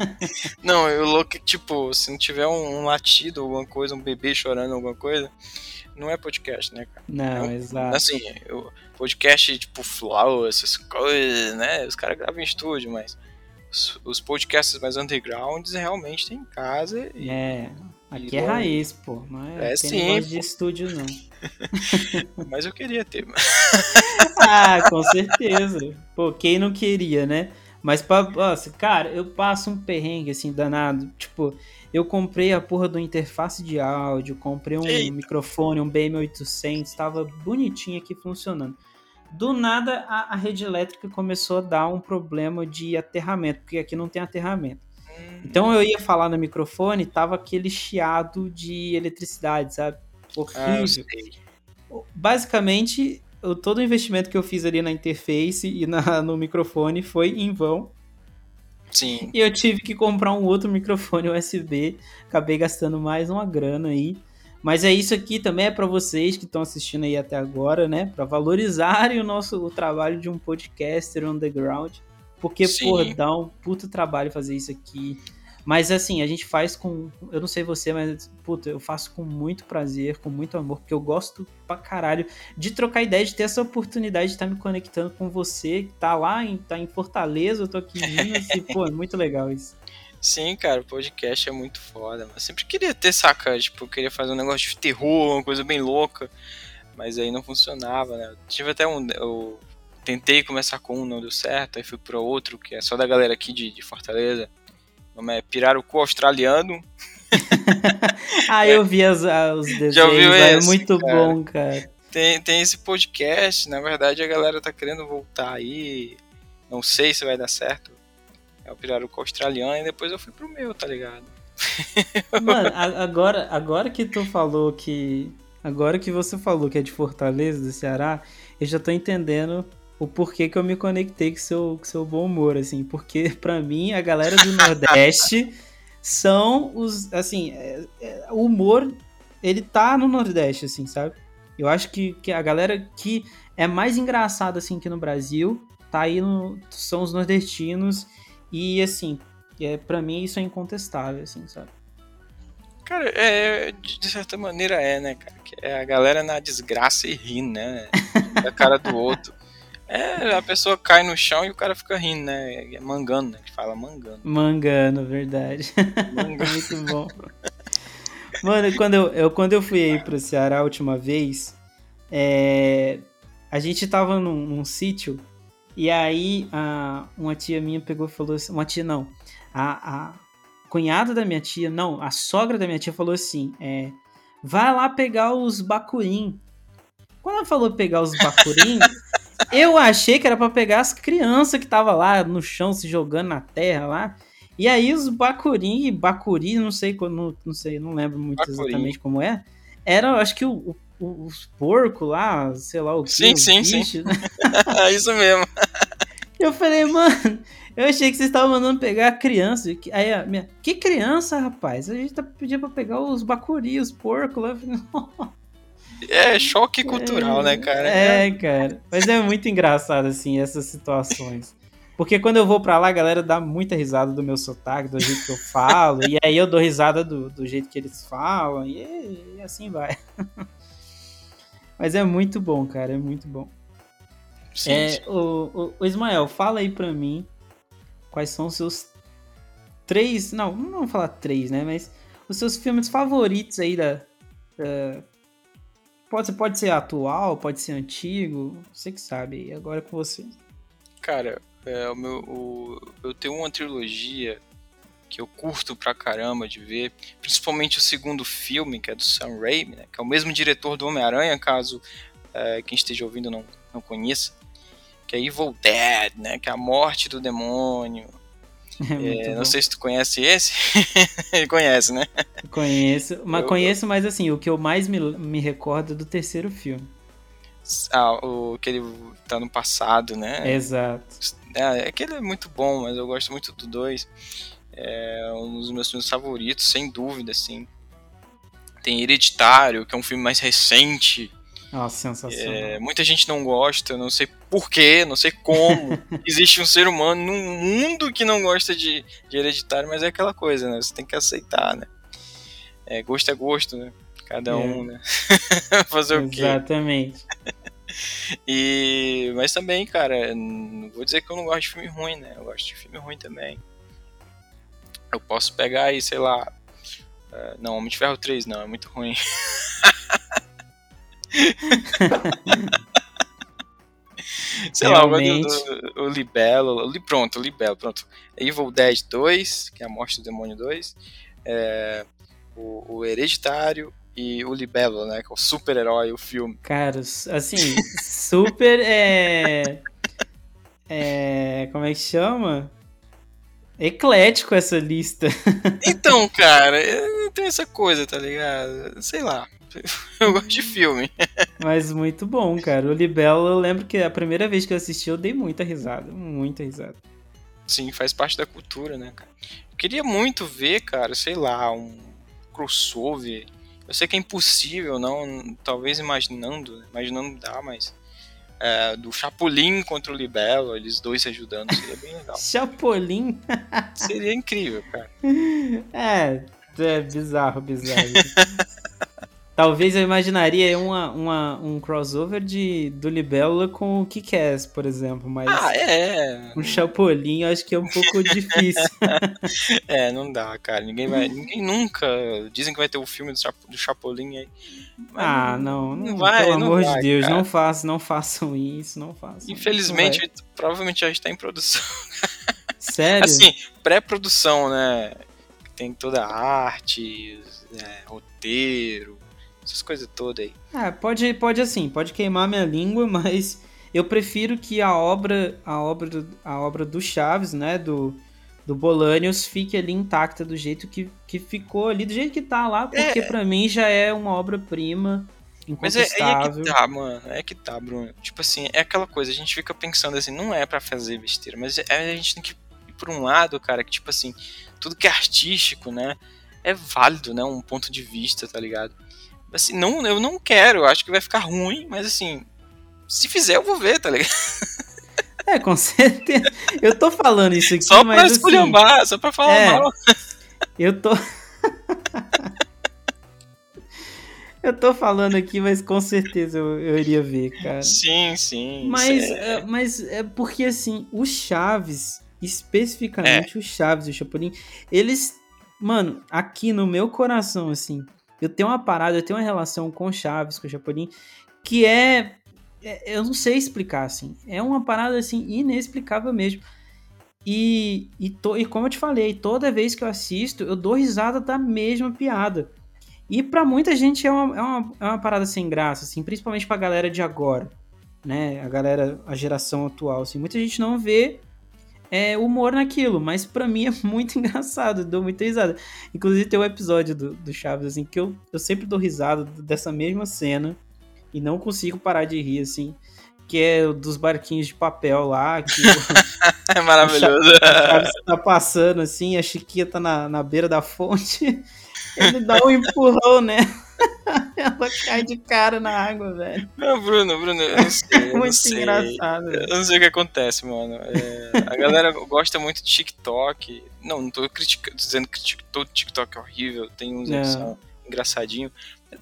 Não, eu louco, tipo, se não tiver um, um, latido, alguma coisa, um bebê chorando, alguma coisa, não é podcast, né, cara? Não, é, exato. Assim, eu, podcast tipo Flow, essas coisas, né? Os caras gravam em estúdio, mas os, os podcasts mais undergrounds realmente tem em casa. E, é. Aqui é raiz, pô. Não é, é tem sim, de estúdio, não. Mas eu queria ter. ah, com certeza. Pô, quem não queria, né? Mas, pra, nossa, cara, eu passo um perrengue assim danado. Tipo, eu comprei a porra do interface de áudio, comprei um Eita. microfone, um BM800, tava bonitinho aqui funcionando. Do nada, a, a rede elétrica começou a dar um problema de aterramento, porque aqui não tem aterramento. Então eu ia falar no microfone, tava aquele chiado de eletricidade, sabe? Horrível. Ah, Basicamente, eu, todo o investimento que eu fiz ali na interface e na, no microfone foi em vão. Sim. E eu tive que comprar um outro microfone USB. Acabei gastando mais uma grana aí. Mas é isso aqui também é para vocês que estão assistindo aí até agora, né? Para valorizarem o nosso o trabalho de um podcaster underground. Porque, Sim. porra, dá um puto trabalho fazer isso aqui. Mas assim, a gente faz com. Eu não sei você, mas, puta, eu faço com muito prazer, com muito amor, porque eu gosto pra caralho de trocar ideia, de ter essa oportunidade de estar me conectando com você, que tá lá, em, tá em Fortaleza, eu tô aqui em Minas, e, pô, é muito legal isso. Sim, cara, o podcast é muito foda. Mas sempre queria ter, saca? Tipo, eu queria fazer um negócio de terror, uma coisa bem louca. Mas aí não funcionava, né? Eu tive até um. Eu tentei começar com um, não deu certo. Aí fui pro outro, que é só da galera aqui de, de Fortaleza. O nome é Pirarucu Australiano. ah, eu vi as, os desenhos, Já ouviu é esse, muito cara? bom, cara. Tem, tem esse podcast, na verdade a galera tá querendo voltar aí. Não sei se vai dar certo. É o Pirarucu Australiano e depois eu fui pro meu, tá ligado? Mano, agora, agora que tu falou que. Agora que você falou que é de Fortaleza, do Ceará, eu já tô entendendo o porquê que eu me conectei com seu, com seu bom humor, assim. Porque, pra mim, a galera do Nordeste são os. Assim, é- é- o humor, ele tá no Nordeste, assim, sabe? Eu acho que, que a galera que é mais engraçada, assim, que no Brasil, tá aí no. São os nordestinos. E, assim, é, pra mim isso é incontestável, assim, sabe? Cara, é, de certa maneira é, né, cara? É a galera na desgraça e ri, né? Da cara do outro. É, a pessoa cai no chão e o cara fica rindo, né? É mangando, né? Que fala mangando. Mangano, verdade. Mangano. Muito bom. Mano, quando eu, eu- quando eu fui aí pro Ceará a última vez, é, a gente tava num, num sítio e aí a, uma tia minha pegou e falou assim, uma tia não, a, a cunhada da minha tia, não, a sogra da minha tia falou assim, é, vai lá pegar os bacurim. Quando ela falou pegar os bacurim, eu achei que era pra pegar as crianças que tava lá no chão se jogando na terra lá. E aí os bacuri, bacuri, não sei, não, não sei, não lembro muito exatamente como é. Era, acho que o, o- os porcos lá, sei lá o que. Sim, sim, sim. bichos. É isso mesmo. Eu falei, mano, eu achei que vocês estavam mandando pegar a criança. Aí a minha, que criança, rapaz? A gente tá pedindo pra pegar os bacuri, os porcos lá. Eu falei, É choque cultural, né, cara? É, cara. Mas é muito engraçado, assim, essas situações. Porque quando eu vou pra lá, a galera dá muita risada do meu sotaque, do jeito que eu falo. e aí eu dou risada do, do jeito que eles falam. E, e assim vai. Mas é muito bom, cara. É muito bom. Sim, É, sim. o, o- o Ismael, fala aí pra mim quais são os seus três. Não, não vamos falar três, né? Mas os seus filmes favoritos aí da. da- pode, pode ser atual, pode ser antigo. Você que sabe. Agora é com você. Cara, é, o meu, o- eu tenho uma trilogia que eu curto pra caramba de ver, principalmente o segundo filme, que é do Sam Raimi, né, que é o mesmo diretor do Homem-Aranha, caso é, quem esteja ouvindo não, não conheça, que é Evil Dead, né, que é a morte do demônio. É É, não sei se tu conhece esse. Conhece, né? Conheço, mas Eu- conheço, mas assim, o que eu mais me, me recordo é do terceiro filme. Ah, o que ele tá no passado, né? Exato. É, aquele é muito bom, mas eu gosto muito do 2. É um dos meus filmes favoritos, sem dúvida, assim. Tem Hereditário, que é um filme mais recente. Nossa, sensacional. É, muita gente não gosta, não sei porquê, não sei como. Existe um ser humano num mundo que não gosta de, de Hereditário, mas é aquela coisa, né? Você tem que aceitar, né? É, gosto é gosto, né? Cada É. um, né? Fazer o quê? Exatamente. E, mas também, cara, não vou dizer que eu não gosto de filme ruim, né? Eu gosto de filme ruim também. Eu posso pegar aí, sei lá. é, não, Homem de Ferro 3 não, é muito ruim. sei lá, Realmente. do, do- o Libelo. o Pronto, o Libelo, pronto. Evil Dead 2, que é a Morte do Demônio 2. é, o, o Hereditário e o Libelo, né? Que é o super-herói, o filme. Cara, assim, super é. É. Como é que chama? Eclético essa lista. Então, cara, tenho essa coisa, tá ligado? Sei lá. Eu gosto de filme. Mas muito bom, cara. O Libelo, eu lembro que a primeira vez que eu assisti, eu dei muita risada. Muita risada. Sim, faz parte da cultura, né, cara? Eu queria muito ver, cara, sei lá, um crossover. Eu sei que é impossível, não, talvez imaginando, imaginando dá, mas é, do Chapolin contra o Libelo, eles dois se ajudando, seria bem legal. Chapolin? seria incrível, cara. É, é bizarro, bizarro. Talvez eu imaginaria uma, uma, um crossover de, do Libélula com o Kick-Ass, por exemplo, mas... Ah, é! Um Chapolin eu acho que é um pouco difícil. é, não dá, cara. Ninguém vai... Ninguém nunca... Dizem que vai ter o um filme do, Chap, do Chapolin aí. ah, não, não, não vai, Pelo não amor vai, de Deus, não, façam, não façam isso, não façam. Infelizmente, isso, provavelmente já está em produção. Sério? Assim, pré-produção, né? Tem toda a arte, é, roteiro essas coisas todas aí. É, pode, pode assim, pode queimar minha língua, mas eu prefiro que a obra, a obra, do, a obra do Chaves, né, do, do Bolanios, fique ali intacta do jeito que, que ficou ali, do jeito que tá lá, porque é. para mim já é uma obra-prima. Mas é, é que tá, mano. É que tá, Bruno. Tipo assim, é aquela coisa, a gente fica pensando assim, não é para fazer besteira, mas é, a gente tem que ir por um lado, cara, que tipo assim, tudo que é artístico, né? É válido, né? Um ponto de vista, tá ligado? Assim, não, eu não quero, eu acho que vai ficar ruim, mas assim, se fizer eu vou ver, tá ligado? É, com certeza. Eu tô falando isso aqui, só mas. Pra esculhambar, assim, só pra falar é, mal. Eu tô. eu tô falando aqui, mas com certeza eu, eu iria ver, cara. Sim, sim. Mas é... mas é porque assim, os Chaves, especificamente é. os Chaves e o Chapolin, eles. Mano, aqui no meu coração, assim, eu tenho uma parada, eu tenho uma relação com Chaves, com o Chapolin, que é, é, Eu não sei explicar, assim. É uma parada, assim, inexplicável mesmo. E, e, to, e como eu te falei, toda vez que eu assisto, eu dou risada da mesma piada. E para muita gente é uma, é, uma, é uma parada sem graça, assim, principalmente pra galera de agora, né? A galera, a geração atual, assim. Muita gente não vê é, humor naquilo, mas para mim é muito engraçado, dou muita risada. Inclusive tem um episódio do, do Chaves, assim, que eu, eu sempre dou risada dessa mesma cena e não consigo parar de rir, assim, que é dos barquinhos de papel lá, que é maravilhoso. O Chaves tá passando, assim, a Chiquinha tá na, na beira da fonte, ele dá um empurrão, né? Ela cai de cara na água, velho. Não, Bruno, Bruno, eu não sei. muito não sei. engraçado. Eu não sei o que acontece, mano. É, a galera gosta muito de TikTok. Não, não tô criticando, dizendo que todo TikTok é horrível, tem uns que são engraçadinhos.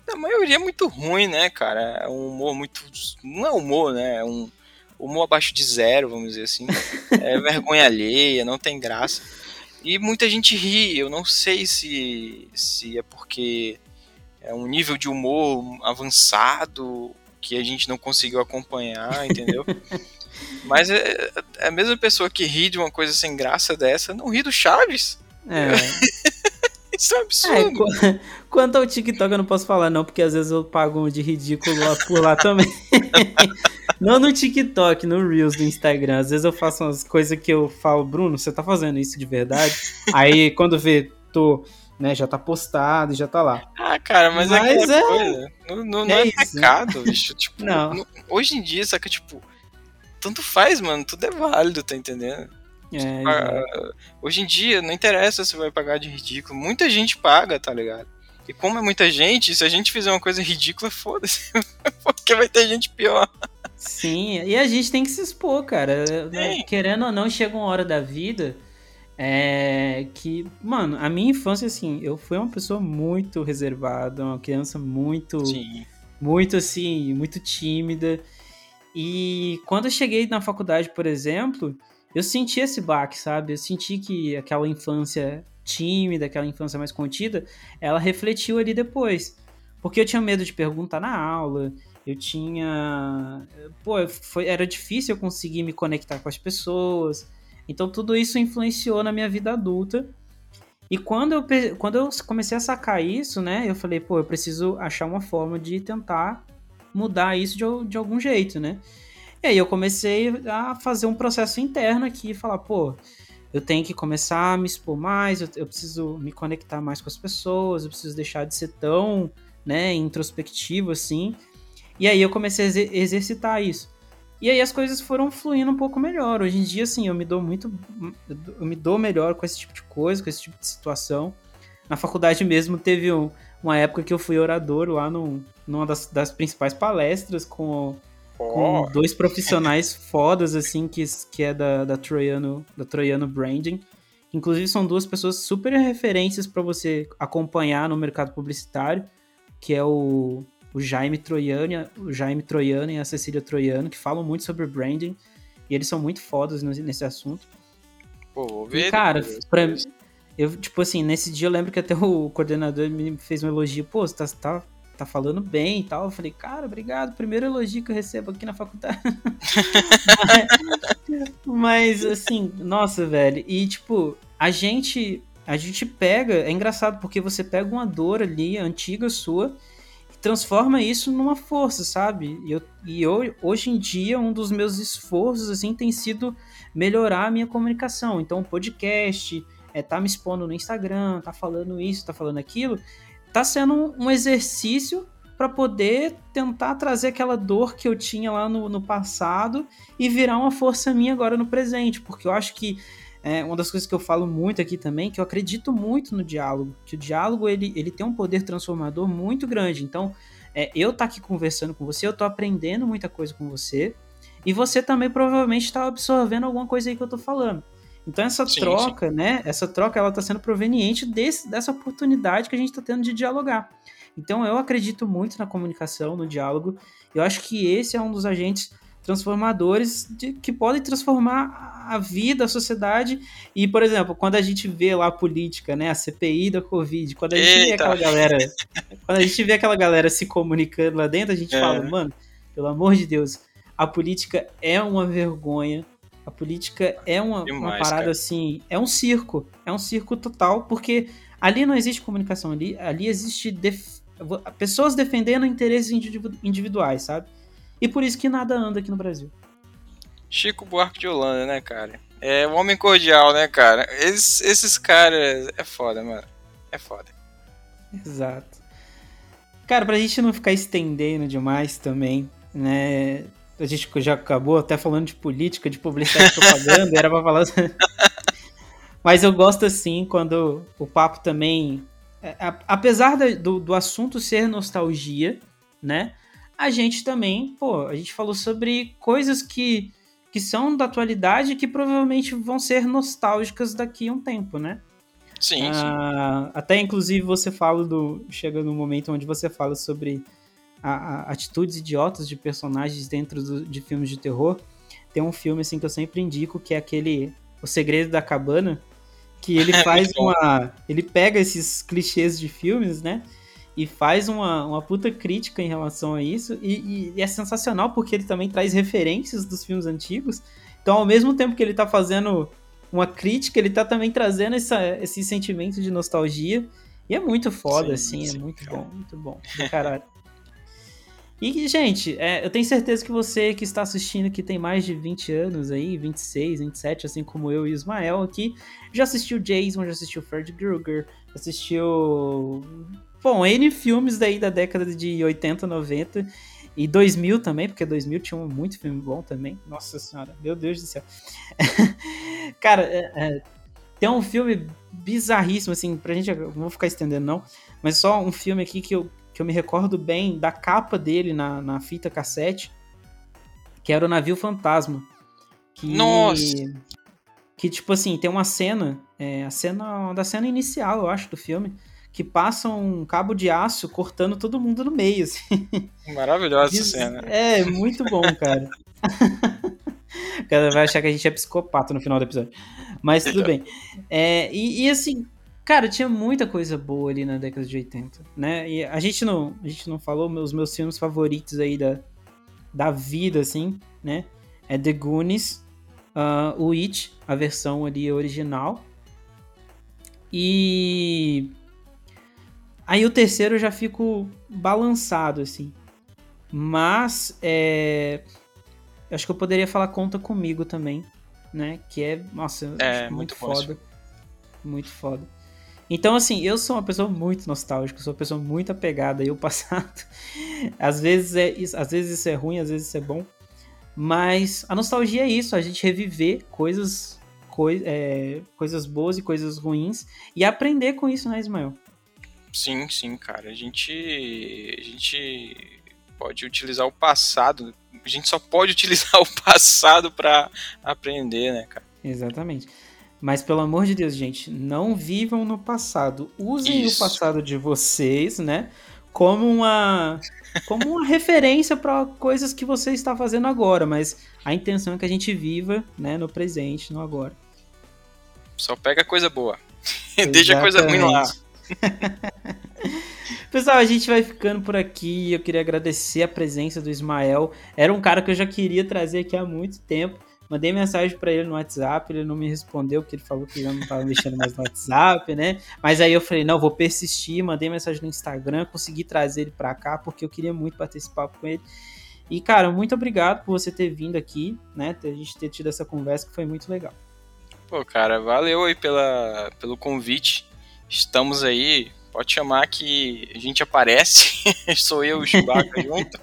A maioria é muito ruim, né, cara? É um humor muito. Não é humor, né? É um humor abaixo de zero, vamos dizer assim. É vergonha alheia, não tem graça. E muita gente ri, eu não sei se, se é porque é um nível de humor avançado que a gente não conseguiu acompanhar, entendeu? Mas é, é, a mesma pessoa que ri de uma coisa sem graça dessa não ri do Chaves. É. Isso é um absurdo. É, quanto ao TikTok eu não posso falar não, porque às vezes eu pago um de ridículo lá, por lá também. não no TikTok, no Reels do Instagram. Às vezes eu faço umas coisas que eu falo, Bruno, você tá fazendo isso de verdade? Aí quando vê, tô né? Já tá postado, já tá lá. Ah, cara, mas, é mas é, é coisa. Não, não, não é, é pecado, bicho. Tipo, não. não. Hoje em dia, saca, tipo, tanto faz, mano, tudo é válido, tá entendendo? É, tipo, ah, hoje em dia, não interessa se vai pagar de ridículo. Muita gente paga, tá ligado? E como é muita gente, se a gente fizer uma coisa ridícula, foda-se. Porque vai ter gente pior. Sim, e a gente tem que se expor, cara. Sim. Querendo ou não, chega uma hora da vida é que, mano, a minha infância, assim, eu fui uma pessoa muito reservada, uma criança muito, Sim. muito assim, muito tímida. E quando eu cheguei na faculdade, por exemplo, eu senti esse baque, sabe? Eu senti que aquela infância tímida, aquela infância mais contida, ela refletiu ali depois. Porque eu tinha medo de perguntar na aula, eu tinha. Pô, foi, era difícil eu conseguir me conectar com as pessoas. Então tudo isso influenciou na minha vida adulta. E quando eu, quando eu comecei a sacar isso, né, eu falei, pô, eu preciso achar uma forma de tentar mudar isso de, de algum jeito, né? E aí eu comecei a fazer um processo interno aqui, falar, pô, eu tenho que começar a me expor mais, eu, eu preciso me conectar mais com as pessoas, eu preciso deixar de ser tão, né, introspectivo assim. E aí eu comecei a exercitar isso. E aí as coisas foram fluindo um pouco melhor. Hoje em dia, assim, eu me dou muito. Eu me dou melhor com esse tipo de coisa, com esse tipo de situação. Na faculdade mesmo teve um, uma época que eu fui orador lá num, numa das, das principais palestras com com dois profissionais fodas, assim, que, que é da, da, Troiano, da Troiano Branding. Inclusive, são duas pessoas super referências para você acompanhar no mercado publicitário, que é o, o Jaime Troiano, o Jaime Troiano e a Cecília Troiano, que falam muito sobre branding, e eles são muito fodas nesse assunto. Pô, vou ver. E, cara, pra, eu, tipo assim, nesse dia eu lembro que até o coordenador me fez um elogio, pô, você tá, tá tá falando bem e tal. Eu falei, cara, obrigado, primeiro elogio que eu recebo aqui na faculdade. mas, mas, assim, nossa, velho. E, tipo, a gente, a gente pega, é engraçado porque você pega uma dor ali, antiga sua, transforma isso numa força, sabe? E, eu, e eu, hoje em dia, um dos meus esforços, assim, tem sido melhorar a minha comunicação. Então, podcast, é, tá me expondo no Instagram, tá falando isso, tá falando aquilo tá sendo um exercício para poder tentar trazer aquela dor que eu tinha lá no, no, passado e virar uma força minha agora no presente, porque eu acho que é uma das coisas que eu falo muito aqui também, que eu acredito muito no diálogo, que o diálogo ele, ele tem um poder transformador muito grande. Então, é, eu tá aqui conversando com você, eu tô aprendendo muita coisa com você, e você também provavelmente está absorvendo alguma coisa aí que eu tô falando. Então essa sim, troca, sim. né? Essa troca ela está sendo proveniente desse, dessa oportunidade que a gente está tendo de dialogar. Então eu acredito muito na comunicação, no diálogo. Eu acho que esse é um dos agentes transformadores de, que podem transformar a vida, a sociedade. E, por exemplo, quando a gente vê lá a política, né, a CPI da Covid, quando a gente Eita. vê aquela galera, quando a gente vê aquela galera se comunicando lá dentro, a gente é. fala, mano, pelo amor de Deus, a política é uma vergonha a política é uma, Demais, uma parada cara. assim, é um circo, é um circo total, porque ali não existe comunicação, ali, ali existe def... pessoas defendendo interesses individuais, sabe? E por isso que nada anda aqui no Brasil. Chico Buarque de Holanda, né, cara? É um homem cordial, né, cara? Esses, esses caras é foda, mano. É foda. Exato. Cara, pra gente não ficar estendendo demais também, né? a gente já acabou até falando de política, de publicidade e propaganda, era pra falar. Mas eu gosto assim quando o papo também. É, apesar do, do assunto ser nostalgia, né? A gente também, pô, a gente falou sobre coisas que, que são da atualidade que provavelmente vão ser nostálgicas daqui a um tempo, né? Sim, ah, sim. Até inclusive você fala do. Chega no momento onde você fala sobre a, a, atitudes idiotas de personagens dentro do, de filmes de terror. Tem um filme assim que eu sempre indico, que é aquele O Segredo da Cabana, que ele faz uma. Ele pega esses clichês de filmes, né? E faz uma, uma puta crítica em relação a isso. E, e, é sensacional porque ele também traz referências dos filmes antigos. Então, ao mesmo tempo que ele tá fazendo uma crítica, ele tá também trazendo essa, esse sentimento de nostalgia. E é muito foda, sim, assim, sim, é muito bom, muito bom. Caralho. E, gente, é, eu tenho certeza que você que está assistindo, que tem mais de 20 anos aí, 26, 27, assim como eu e o Ismael aqui, já assistiu Jason, já assistiu Fred Krueger, assistiu. Bom, N filmes daí da década de 80, 90 e 2000 também, porque 2000 tinha muito filme bom também. Nossa senhora, meu Deus do céu. Cara, é, é, tem um filme bizarríssimo, assim, pra gente. Não vou ficar estendendo, não, mas só um filme aqui que eu que eu me recordo bem da capa dele na, na fita cassete, que era o Navio Fantasma. Que, Nossa! Que, tipo assim, tem uma cena, é, a cena da cena inicial, eu acho, do filme, que passa um cabo de aço cortando todo mundo no meio, assim. Maravilhosa essa cena. É, muito bom, cara. o cara vai achar que a gente é psicopata no final do episódio. Mas tudo bem. É, e, e, assim, Cara, tinha muita coisa boa ali na década de 80, né? E a gente não, a gente não falou os meus filmes favoritos aí da, da vida, assim, né? É The Goonies, uh, o It, a versão ali original. E aí o terceiro eu já fico balançado, assim. Mas é... acho que eu poderia falar Conta Comigo também, né? Que é, nossa, é, muito, muito foda. Muito foda. Então, assim, eu sou uma pessoa muito nostálgica, sou uma pessoa muito apegada ao passado. às, vezes é, às vezes isso é ruim, às vezes isso é bom. Mas a nostalgia é isso, a gente reviver coisas, coi é, coisas boas e coisas ruins e aprender com isso, né, Ismael? Sim, sim, cara. A gente. A gente pode utilizar o passado. A gente só pode utilizar o passado para aprender, né, cara? Exatamente. Mas pelo amor de Deus, gente, não vivam no passado. Usem Isso. o passado de vocês, né? Como uma como uma referência para coisas que você está fazendo agora, mas a intenção é que a gente viva, né, no presente, no agora. Só pega coisa boa. Deixa coisa ruim lá. Pessoal, a gente vai ficando por aqui. Eu queria agradecer a presença do Ismael. Era um cara que eu já queria trazer aqui há muito tempo. Mandei mensagem para ele no WhatsApp, ele não me respondeu, porque ele falou que já não tava mexendo mais no WhatsApp, né? Mas aí eu falei, não, vou persistir, mandei mensagem no Instagram, consegui trazer ele para cá, porque eu queria muito papo com ele. E, cara, muito obrigado por você ter vindo aqui, né? A gente ter tido essa conversa que foi muito legal. Pô, cara, valeu aí pela, pelo convite. Estamos aí, pode chamar que a gente aparece. Sou eu e o Chewbacca junto.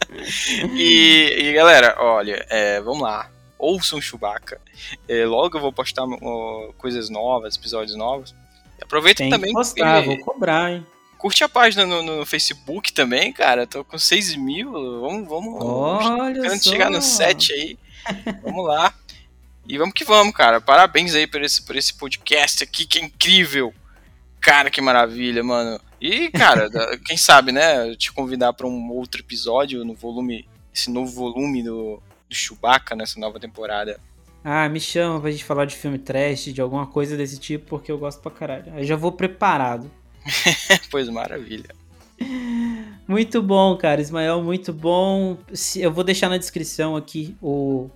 e, e, galera, olha, é, vamos lá ouçam Chewbacca. É, logo eu vou postar uh, coisas novas, episódios novos. Aproveita também. Que postar, vou cobrar, hein? Curte a página no, no, Facebook também, cara. Tô com 6 mil. Vamos, vamos. Olha vamos chegar no 7 aí. vamos lá. E vamos que vamos, cara. Parabéns aí por esse, por esse podcast aqui, que é incrível. Cara, que maravilha, mano. E, cara, quem sabe, né? Te convidar para um outro episódio no volume. Esse novo volume do, do Chewbacca nessa nova temporada. Ah, me chama pra gente falar de filme trash, de alguma coisa desse tipo, porque eu gosto pra caralho. Aí já vou preparado. pois maravilha. Muito bom, cara. Ismael, muito bom. Eu vou deixar na descrição aqui o,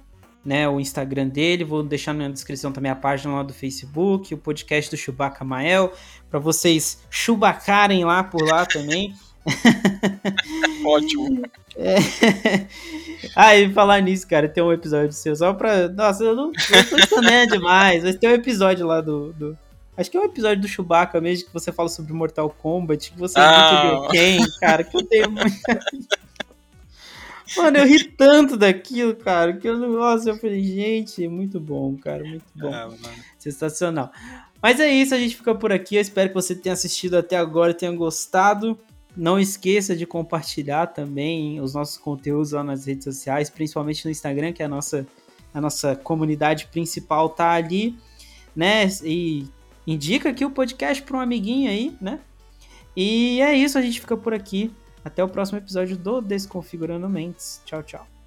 né, o Instagram dele, vou deixar na descrição também a página lá do Facebook, o podcast do Chewbacca Mael, para vocês chubacarem lá por lá também. Ótimo. É... Ah, e falar nisso, cara, tem um episódio seu só pra. Nossa, eu não, eu tô demais, mas tem um episódio lá do, do, Acho que é um episódio do Chewbacca mesmo, que você fala sobre Mortal Kombat, que você ah. é muito quem, cara, que eu tenho. Mano, eu ri tanto daquilo, cara, que eu não. Nossa, eu falei, gente, muito bom, cara, muito bom. Ah, Sensacional. Mas é isso, a gente fica por aqui. Eu espero que você tenha assistido até agora, tenha gostado. Não esqueça de compartilhar também os nossos conteúdos lá nas redes sociais, principalmente no Instagram, que é a nossa, a nossa comunidade principal tá ali, né? E indica aqui o podcast para um amiguinho aí, né? E é isso, a gente fica por aqui. Até o próximo episódio do Desconfigurando Mentes. Tchau, tchau.